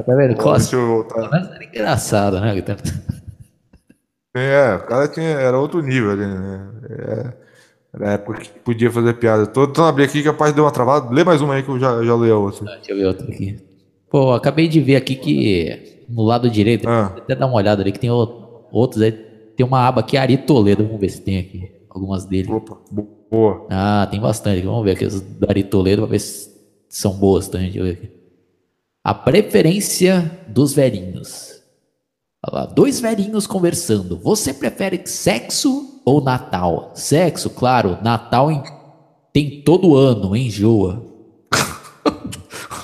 Tá vendo? Costas. deixa eu voltar. Mas era engraçado, né? É, o cara tinha, era outro nível ali, né? É, era a época que podia fazer piada. Tô tentando abrir aqui que a parte deu uma travada. Lê mais uma aí que eu já, já leio a outra. Deixa eu ver outro aqui. Pô, acabei de ver aqui que no lado direito, Ah. até dar uma olhada ali que tem outros aí. Tem uma aba aqui, Ari Toledo. Vamos ver se tem aqui algumas dele. Opa, boa. Ah, tem bastante. Vamos ver aqui os do Ari Toledo pra ver se são boas também. Deixa eu ver aqui. A preferência dos velhinhos. Olha lá, dois velhinhos conversando. Você prefere sexo ou Natal? Sexo, claro. Natal em- tem todo ano, enjoa.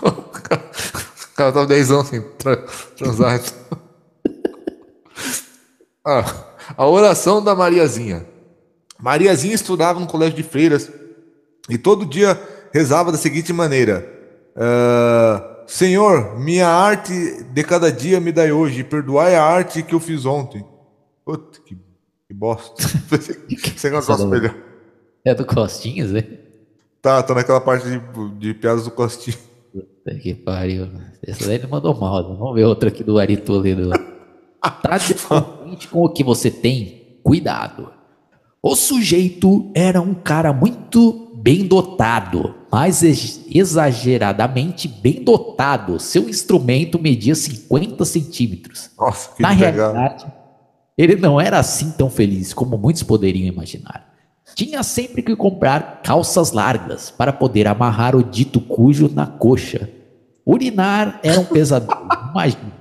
O cara tava 10 anos sem tra transar. ah, a oração da Mariazinha. Mariazinha estudava no colégio de freiras e todo dia rezava da seguinte maneira: ah, Senhor, minha arte de cada dia me dai hoje, perdoai a arte que eu fiz ontem. Puta, que, que bosta. Sem negócio melhor. É do Costinhas, né? Tá, tá naquela parte de, de piadas do Costinho. Puta que pariu. Essa daí ele mandou mal. né? Vamos ver outra aqui do Ari Toledo. Tá descontente com o que você tem? Cuidado. O sujeito era um cara muito bem dotado, mas ex- exageradamente bem dotado. Seu instrumento media 50 centímetros. Nossa, que Na desempregado. realidade, ele não era assim tão feliz como muitos poderiam imaginar. Tinha sempre que comprar calças largas para poder amarrar o dito cujo na coxa. Urinar era um pesadelo, imagina.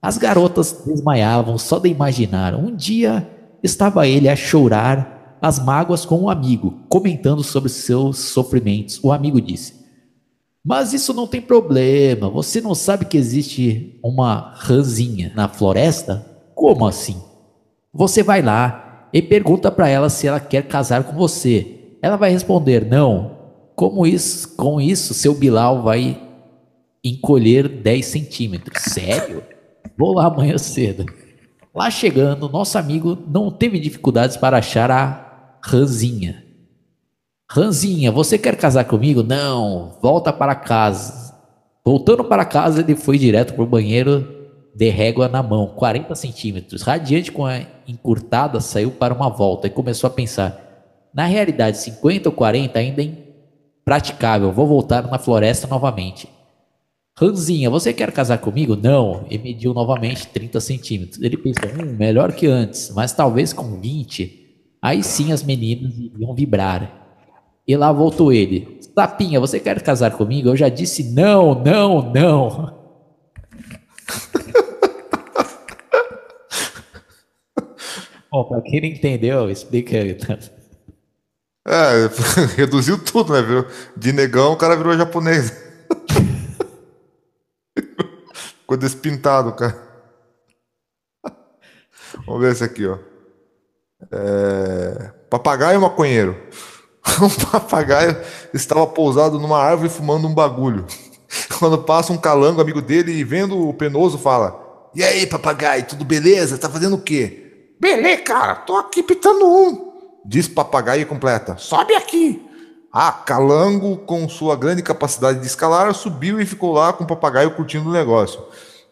As garotas desmaiavam só de imaginar. Um dia estava ele a chorar as mágoas com um amigo, comentando sobre seus sofrimentos. O amigo disse: Mas isso não tem problema. Você não sabe que existe uma ranzinha na floresta? Como assim? Você vai lá e pergunta para ela se ela quer casar com você. Ela vai responder: "Não". Como isso, com isso, seu Bilal vai encolher 10 centímetros. Sério? Vou lá amanhã cedo. Lá chegando, nosso amigo não teve dificuldades para achar a Ranzinha. Ranzinha, você quer casar comigo? Não, volta para casa. Voltando para casa, ele foi direto para o banheiro de régua na mão, 40 centímetros. Radiante com a encurtada, saiu para uma volta e começou a pensar: na realidade, 50 ou 40 ainda é impraticável, vou voltar na floresta novamente. Ranzinha, você quer casar comigo? Não. E mediu novamente 30 centímetros. Ele pensou: hum, melhor que antes, mas talvez com 20. Aí sim as meninas iriam vibrar. E lá voltou ele. Sapinha, você quer casar comigo? Eu já disse não, não, não. Bom, pra quem não entendeu, explica aí. tá? É, reduziu tudo, né? Virou, de negão o cara virou japonês. Ficou despintado, cara. Vamos ver esse aqui, ó. É, Papagaio maconheiro. Um papagaio estava pousado numa árvore fumando um bagulho. Quando passa um calango, amigo dele, e vendo o penoso, fala: E aí, papagaio, tudo beleza? Tá fazendo o quê? Beleza, cara, tô aqui pitando um. Diz papagaio e completa: Sobe aqui. Ah, Calango, com sua grande capacidade de escalar, subiu e ficou lá com o papagaio curtindo o negócio.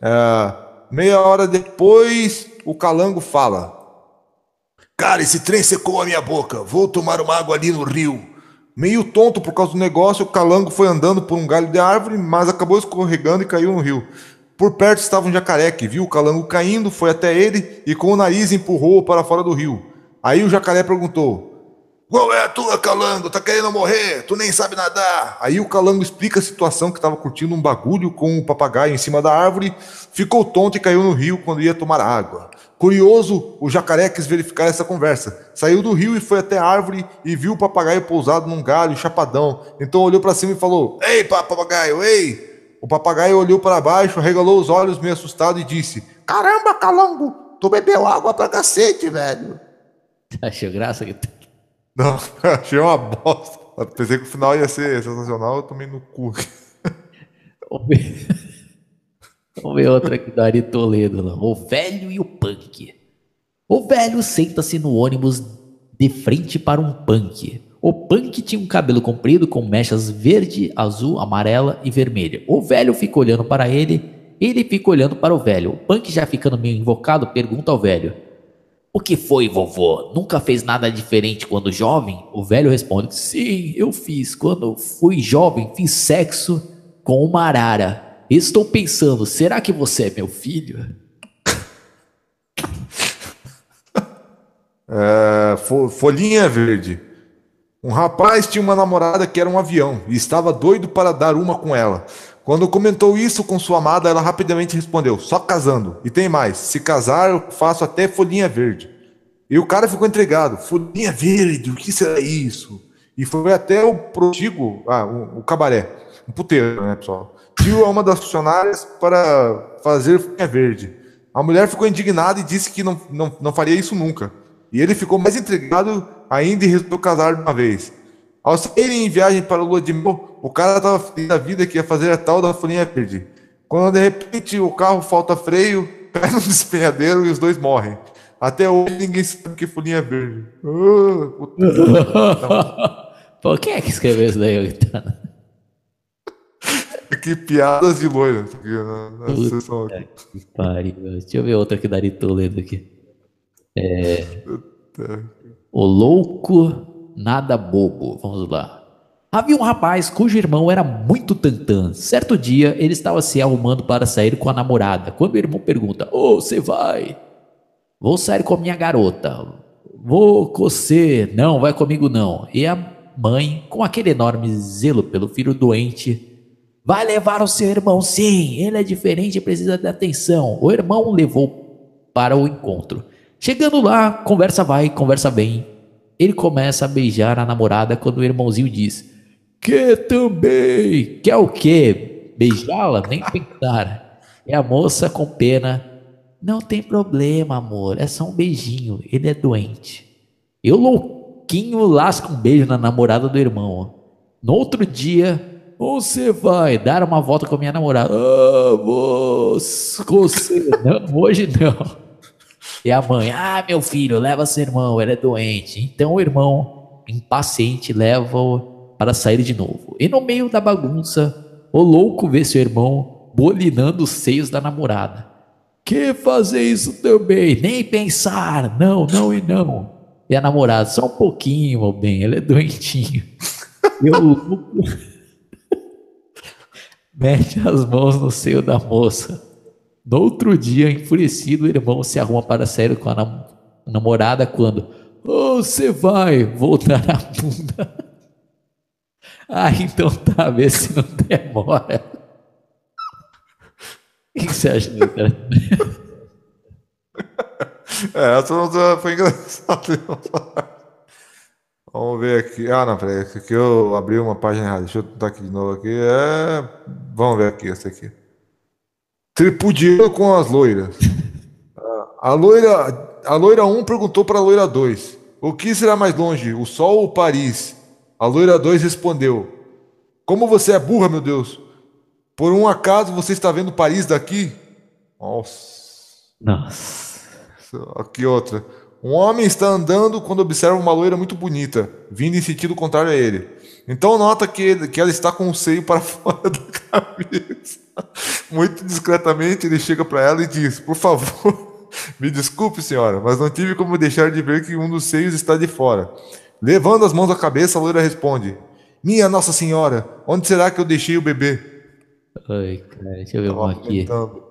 É, meia hora depois, o Calango fala: Cara, esse trem secou a minha boca. Vou tomar uma água ali no rio. Meio tonto por causa do negócio, o Calango foi andando por um galho de árvore, mas acabou escorregando e caiu no rio. Por perto estava um jacaré que viu o Calango caindo, foi até ele e com o nariz empurrou-o para fora do rio. Aí o jacaré perguntou: Qual é a tua, Calango? Tá querendo morrer? Tu nem sabe nadar. Aí o Calango explica a situação que estava curtindo um bagulho com o papagaio em cima da árvore, ficou tonto e caiu no rio quando ia tomar água. Curioso, o jacaré quis verificar essa conversa. Saiu do rio e foi até a árvore e viu o papagaio pousado num galho, chapadão. Então olhou para cima e falou: Ei, papagaio, ei! O papagaio olhou para baixo, regalou os olhos meio assustado e disse: Caramba, Calango, tu bebeu água pra cacete, velho. Achou graça? que Não, achei uma bosta. Pensei que o final ia ser sensacional, eu tomei no cu. Vamos ver. Outra aqui do Ari Toledo. lá. O velho e o punk. O velho senta-se no ônibus de frente para um punk. O punk tinha um cabelo comprido com mechas verde, azul, amarela e vermelha. O velho fica olhando para ele, ele fica olhando para o velho. O punk, já ficando meio invocado, pergunta ao velho: O que foi, vovô? Nunca fez nada diferente quando jovem? O velho responde: Sim, eu fiz. Quando fui jovem, fiz sexo com uma arara. Estou pensando, será que você é meu filho? É, fo- folhinha verde. Um rapaz tinha uma namorada que era um avião e estava doido para dar uma com ela. Quando comentou isso com sua amada, ela rapidamente respondeu: Só casando. E tem mais: se casar, eu faço até folhinha verde. E o cara ficou entregado: Folhinha verde, o que será isso? E foi até o protigo, ah, o, o cabaré, um puteiro, né, pessoal? Pediu a uma das funcionárias para fazer folhinha verde. A mulher ficou indignada e disse que não, não, não faria isso nunca. E ele ficou mais intrigado ainda e resolveu casar de uma vez. Ao saírem em viagem para o Lua de Mel, o cara estava feliz da vida que ia fazer a tal da folhinha verde. Quando de repente o carro falta freio, cai no despenhadeiro e os dois morrem. Até hoje ninguém sabe que folhinha verde. Ah, puta Pô, quem é que escreveu isso daí? Oitano? Que piadas de loira aqui na, na sessão aqui. Que pariu. Deixa eu ver outra aqui da Ari Toledo aqui. O louco, nada bobo. Vamos lá. Havia um rapaz cujo irmão era muito tantã. Certo dia, ele estava se arrumando para sair com a namorada. Quando o irmão pergunta: Ô, você vai? Vou sair com a minha garota. Vou com você. Não, vai comigo não. E a mãe, com aquele enorme zelo pelo filho doente, Vai levar o seu irmão, sim. Ele é diferente e precisa de atenção. O irmão levou para o encontro. Chegando lá, conversa vai, conversa vem. Ele começa a beijar a namorada quando o irmãozinho diz: Que também? Quer o quê? Beijá-la? Nem pensar. E a moça com pena: Não tem problema, amor. É só um beijinho. Ele é doente. Eu louquinho lasco um beijo na namorada do irmão. No outro dia, você vai dar uma volta com a minha namorada. Ah, você. Não, hoje não. E a mãe, ah, meu filho, leva seu irmão, ele é doente. Então o irmão, impaciente, leva-o para sair de novo. E no meio da bagunça, o louco vê seu irmão bolinando os seios da namorada. Que fazer isso também? Nem pensar. Não, não e não. E a namorada, só um pouquinho, meu bem, ele é doentinho. E o louco mete as mãos no seio da moça. No outro dia, enfurecido, o irmão se arruma para sair com a nam- namorada quando "Oh, você vai voltar a bunda. Ah, então tá, vê se não demora. O que você acha, cara? É, essa foi engraçada. Vamos ver aqui. Ah, não, peraí. esse Aqui eu abri uma página errada. Deixa eu botar aqui de novo aqui. É... Vamos ver aqui, essa aqui. Tripudiando com as loiras. Ah, A loira, a loira 1 perguntou para a loira 2: O que será mais longe, o Sol ou Paris? A loira 2 respondeu: Como você é burra, meu Deus! Por um acaso você está vendo Paris daqui? Nossa. Nossa. Aqui outra. Um homem está andando quando observa uma loira muito bonita, vindo em sentido contrário a ele. Então nota que, ele- que ela está com o seio para fora da cabeça. Muito discretamente ele chega para ela e diz: Por favor, me desculpe, senhora, mas não tive como deixar de ver que um dos seios está de fora. Levando as mãos à cabeça, a loira responde: Minha Nossa Senhora, onde será que eu deixei o bebê? Ai, cara, deixa eu ver uma aqui. comentando.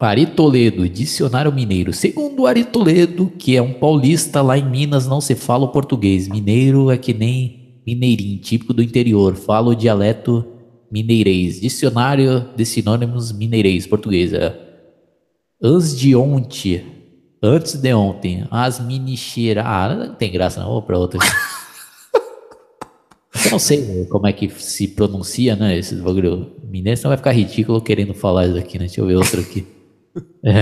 Ari Toledo, dicionário mineiro. Segundo Ari Toledo, que é um paulista, lá em Minas não se fala o português. Mineiro é que nem mineirinho, típico do interior. Fala o dialeto mineirês. Dicionário de sinônimos mineirês, português. É. Antes de ontem. Antes de ontem. As minicheira. Ah, não tem graça não. Vou pra outra. Eu não sei como é que se pronuncia, né? Esse bagulho mineiro, senão vai ficar ridículo querendo falar isso aqui, né? Deixa eu ver outro aqui. É.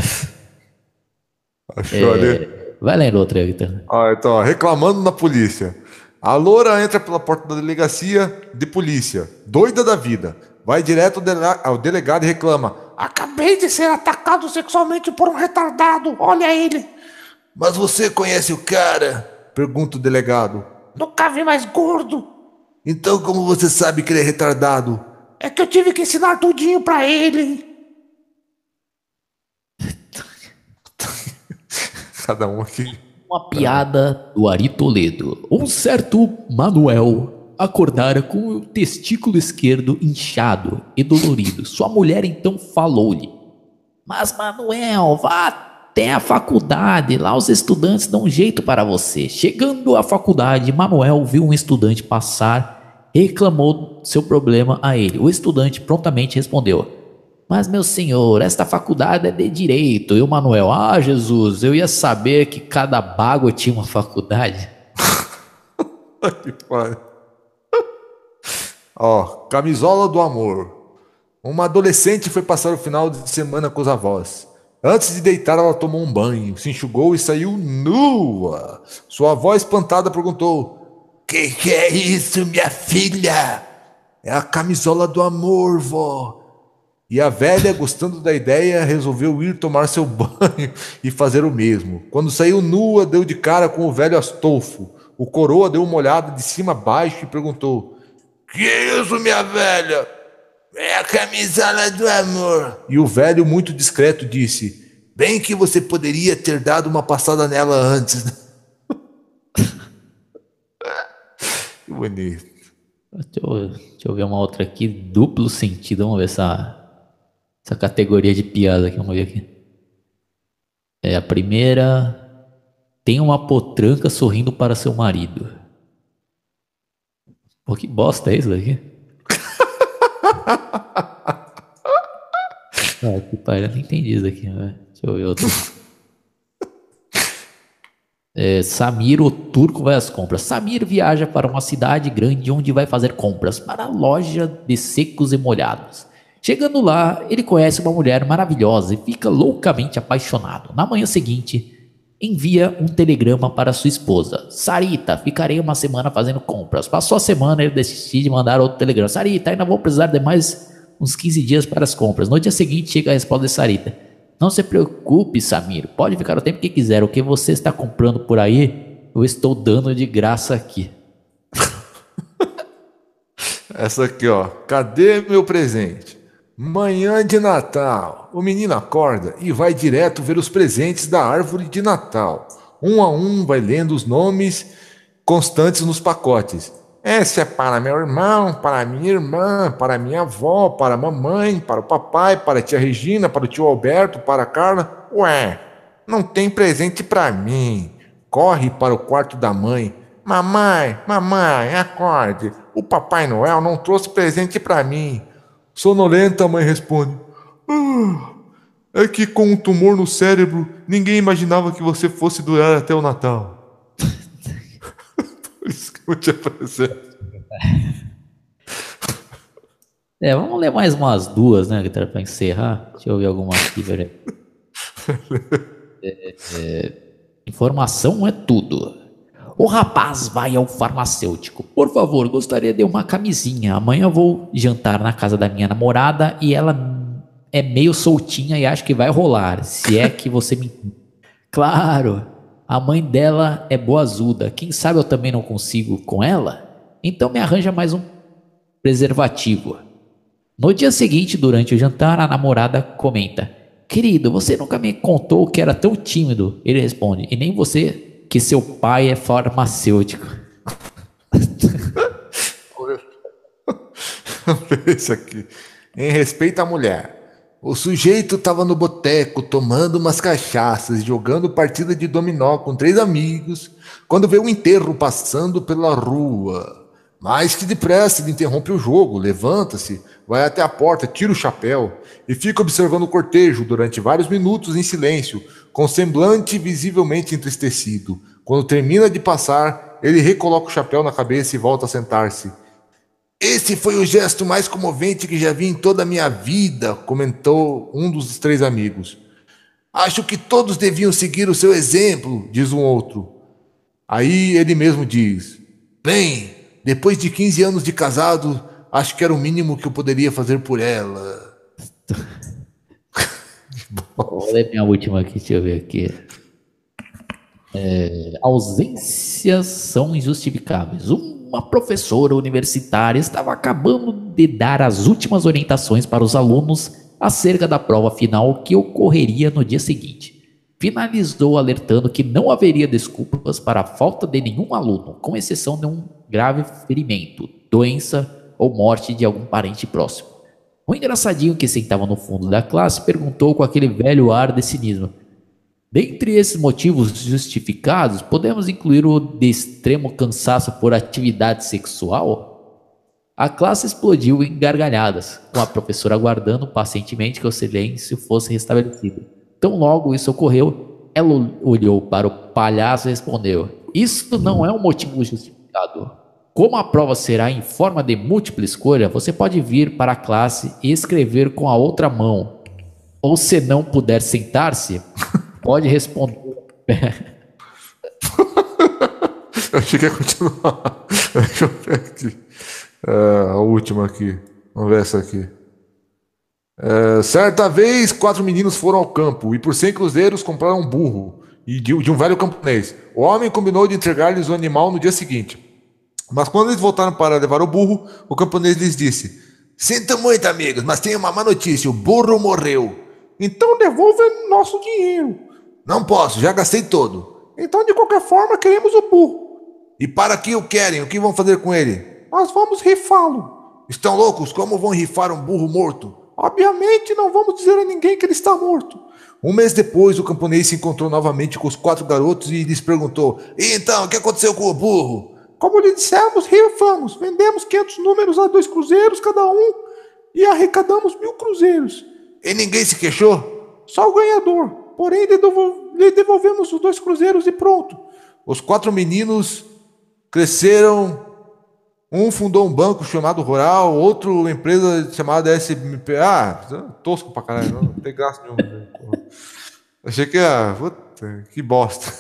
Achou ali? É, vai lendo outra aí, Vitor. Ó, então, ó, reclamando na polícia. A loura entra pela porta da delegacia de polícia, doida da vida. Vai direto ao dele- ao delegado e reclama. Acabei de ser atacado sexualmente por um retardado. Olha ele. Mas você conhece o cara? Pergunta o delegado. Nunca vi mais gordo. Então como você sabe que ele é retardado? É que eu tive que ensinar tudinho pra ele. Cada um aqui. Uma piada do Ari Toledo. Um certo Manuel acordara com o testículo esquerdo inchado e dolorido. Sua mulher então falou-lhe: Mas Manuel, vá até a faculdade, lá os estudantes dão um jeito para você. Chegando à faculdade, Manuel viu um estudante passar e reclamou seu problema a ele. O estudante prontamente respondeu: mas, meu senhor, esta faculdade é de direito. E o Manuel, ah, Jesus, eu ia saber que cada bago tinha uma faculdade. Que pariu. Ó, camisola do amor. Uma adolescente foi passar o final de semana com os avós. Antes de deitar, ela tomou um banho, se enxugou e saiu nua. Sua avó, espantada, perguntou: Que que é isso, minha filha? É a camisola do amor, vó. E a velha, gostando da ideia, resolveu ir tomar seu banho e fazer o mesmo. Quando saiu nua, deu de cara com o velho Astolfo. O coroa deu uma olhada de cima a baixo e perguntou: Que isso, minha velha? É a camisola do amor. E o velho, muito discreto, disse: Bem que você poderia ter dado uma passada nela antes. né?" que bonito. Deixa eu, deixa eu ver uma outra aqui, duplo sentido. Vamos ver essa, essa categoria de piada aqui. Vamos ver aqui. É a primeira. Tem uma potranca sorrindo para seu marido. Pô, que bosta é isso daqui? ah, que pariu, eu não entendi isso aqui. né? Deixa eu ver outro. É, Samir, o turco, vai às compras. Samir viaja para uma cidade grande onde vai fazer compras para a loja de secos e molhados. Chegando lá, ele conhece uma mulher maravilhosa e fica loucamente apaixonado. Na manhã seguinte, envia um telegrama para sua esposa. Sarita, ficarei uma semana fazendo compras. Passou a semana, ele decide mandar outro telegrama. Sarita, ainda vou precisar de mais uns 15 dias para as compras. No dia seguinte, chega a resposta de Sarita. Não se preocupe, Samir. Pode ficar o tempo que quiser. O que você está comprando por aí, eu estou dando de graça aqui. Essa aqui, ó. Cadê meu presente? Manhã de Natal. O menino acorda e vai direto ver os presentes da árvore de Natal. Um a um vai lendo os nomes constantes nos pacotes. Esse é para meu irmão, para minha irmã, para minha avó, para a mamãe, para o papai, para a tia Regina, para o tio Alberto, para a Carla. Ué, não tem presente para mim. Corre para o quarto da mãe. Mamãe, mamãe, acorde. O Papai Noel não trouxe presente para mim. Sonolenta, a mãe responde: "Ah, É que com um tumor no cérebro, ninguém imaginava que você fosse durar até o Natal. Por isso que eu te aparecer. É, vamos ler mais umas duas, né, Guitarra, para encerrar. Deixa eu ver alguma aqui, peraí. É, é, informação é tudo. O rapaz vai ao farmacêutico. Por favor, gostaria de uma camisinha. Amanhã vou jantar na casa da minha namorada e ela é meio soltinha e acho que vai rolar. Se é que você me. Claro, a mãe dela é boazuda. Quem sabe eu também não consigo com ela? Então me arranja mais um preservativo. No dia seguinte, durante o jantar, a namorada comenta: Querido, você nunca me contou que era tão tímido. Ele responde: E nem você que seu pai é farmacêutico. Esse aqui. Em respeito à mulher. O sujeito estava no boteco tomando umas cachaças, jogando partida de dominó com três amigos, quando vê um enterro passando pela rua. Mas que depressa ele interrompe o jogo, levanta-se, vai até a porta, tira o chapéu e fica observando o cortejo durante vários minutos em silêncio, com semblante visivelmente entristecido. Quando termina de passar, ele recoloca o chapéu na cabeça e volta a sentar-se. Esse foi o gesto mais comovente que já vi em toda a minha vida, comentou um dos três amigos. Acho que todos deviam seguir o seu exemplo, diz um outro. Aí ele mesmo diz: Bem, depois de 15 anos de casado, acho que era o mínimo que eu poderia fazer por ela. Vou ler minha última aqui, deixa eu ver aqui. É, ausências são injustificáveis. Uma professora universitária estava acabando de dar as últimas orientações para os alunos acerca da prova final que ocorreria no dia seguinte. Finalizou alertando que não haveria desculpas para a falta de nenhum aluno, com exceção de um grave ferimento, doença ou morte de algum parente próximo. O engraçadinho que sentava no fundo da classe perguntou com aquele velho ar de cinismo: Dentre esses motivos justificados, podemos incluir o de extremo cansaço por atividade sexual? A classe explodiu em gargalhadas, com a professora aguardando pacientemente que o silêncio fosse restabelecido. Tão logo isso ocorreu, ela olhou para o palhaço e respondeu: Isso não é um motivo justificado. Como a prova será em forma de múltipla escolha, você pode vir para a classe e escrever com a outra mão. Ou se não puder sentar-se, pode responder. Eu achei que ia continuar. Deixa eu ver aqui. É, a última aqui. Vamos ver essa aqui. É, certa vez, quatro meninos foram ao campo e por 100 cruzeiros compraram um burro e de, de um velho camponês. O homem combinou de entregar-lhes o animal no dia seguinte. Mas quando eles voltaram para levar o burro, o camponês lhes disse: Sinto muito, amigos, mas tenho uma má notícia: o burro morreu. Então devolva nosso dinheiro. Não posso, já gastei todo. Então, de qualquer forma, queremos o burro. E para que o querem? O que vão fazer com ele? Nós vamos rifá-lo. Estão loucos? Como vão rifar um burro morto? Obviamente não vamos dizer a ninguém que ele está morto. Um mês depois, o camponês se encontrou novamente com os quatro garotos e lhes perguntou: E então, o que aconteceu com o burro? Como lhe dissemos, rifamos. Vendemos 500 números a dois cruzeiros cada um e arrecadamos mil cruzeiros. E ninguém se queixou? Só o ganhador. Porém, lhe devolvemos os dois cruzeiros e pronto. Os quatro meninos cresceram um fundou um banco chamado Rural, outro empresa chamada SMP. Ah, tosco pra caralho, não, tem graça nenhuma. Né? Achei que ia. Puta, que bosta.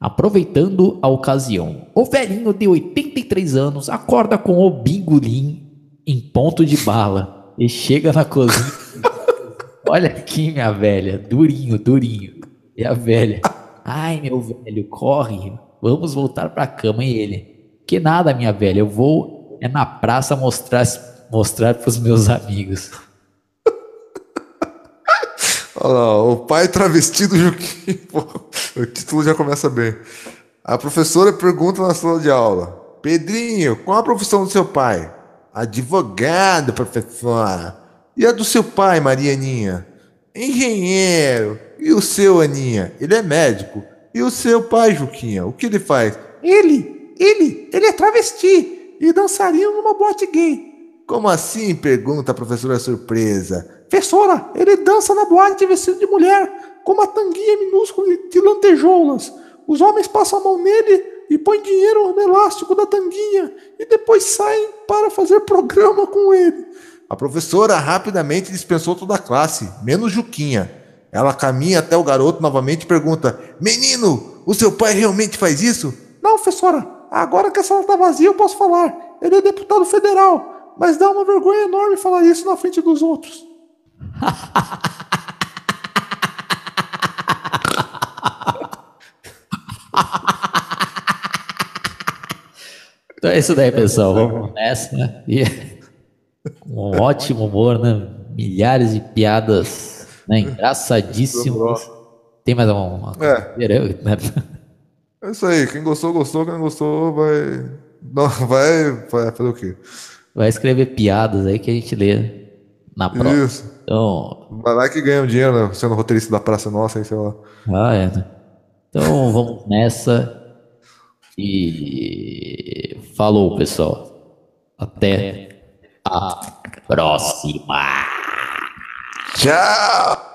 Aproveitando a ocasião, o velhinho de 83 anos acorda com o bingolim em ponto de bala e chega na cozinha. Olha aqui, minha velha, durinho, durinho. E a velha, ai meu velho, corre, vamos voltar pra cama. E ele, que nada, minha velha, eu vou é na praça mostrar mostrar para os meus amigos. Olha lá, o pai travestido Juquinho. o título já começa bem. A professora pergunta na sala de aula: Pedrinho, qual a profissão do seu pai? Advogado, professora. E a do seu pai, Marianinha? Engenheiro. E o seu, Aninha? Ele é médico. E o seu pai, Juquinha? O que ele faz? Ele ele, ele é travesti e dançaria numa boate gay. Como assim? pergunta a professora surpresa. Professora, ele dança na boate vestido de mulher, com uma tanguinha minúscula de lantejoulas. Os homens passam a mão nele e põem dinheiro no elástico da tanguinha e depois saem para fazer programa com ele. A professora rapidamente dispensou toda a classe, menos Juquinha. Ela caminha até o garoto novamente e pergunta: Menino, o seu pai realmente faz isso? Não, professora, agora que a sala está vazia, eu posso falar. Ele é deputado federal, mas dá uma vergonha enorme falar isso na frente dos outros. então é isso daí, pessoal. Vamos nessa, né? E um ótimo humor, né? Milhares de piadas né? engraçadíssimas. Tem mais uma? É. É isso aí. Quem gostou, gostou. Quem não gostou, vai. Não, vai, vai fazer o quê? Vai escrever piadas aí que a gente lê na prova. Isso. Então... Vai lá que ganha um dinheiro, né? Sendo roteirista da Praça Nossa, aí, sei lá. Ah, é, né? Então vamos nessa. E falou, pessoal. Até a próxima. Tchau!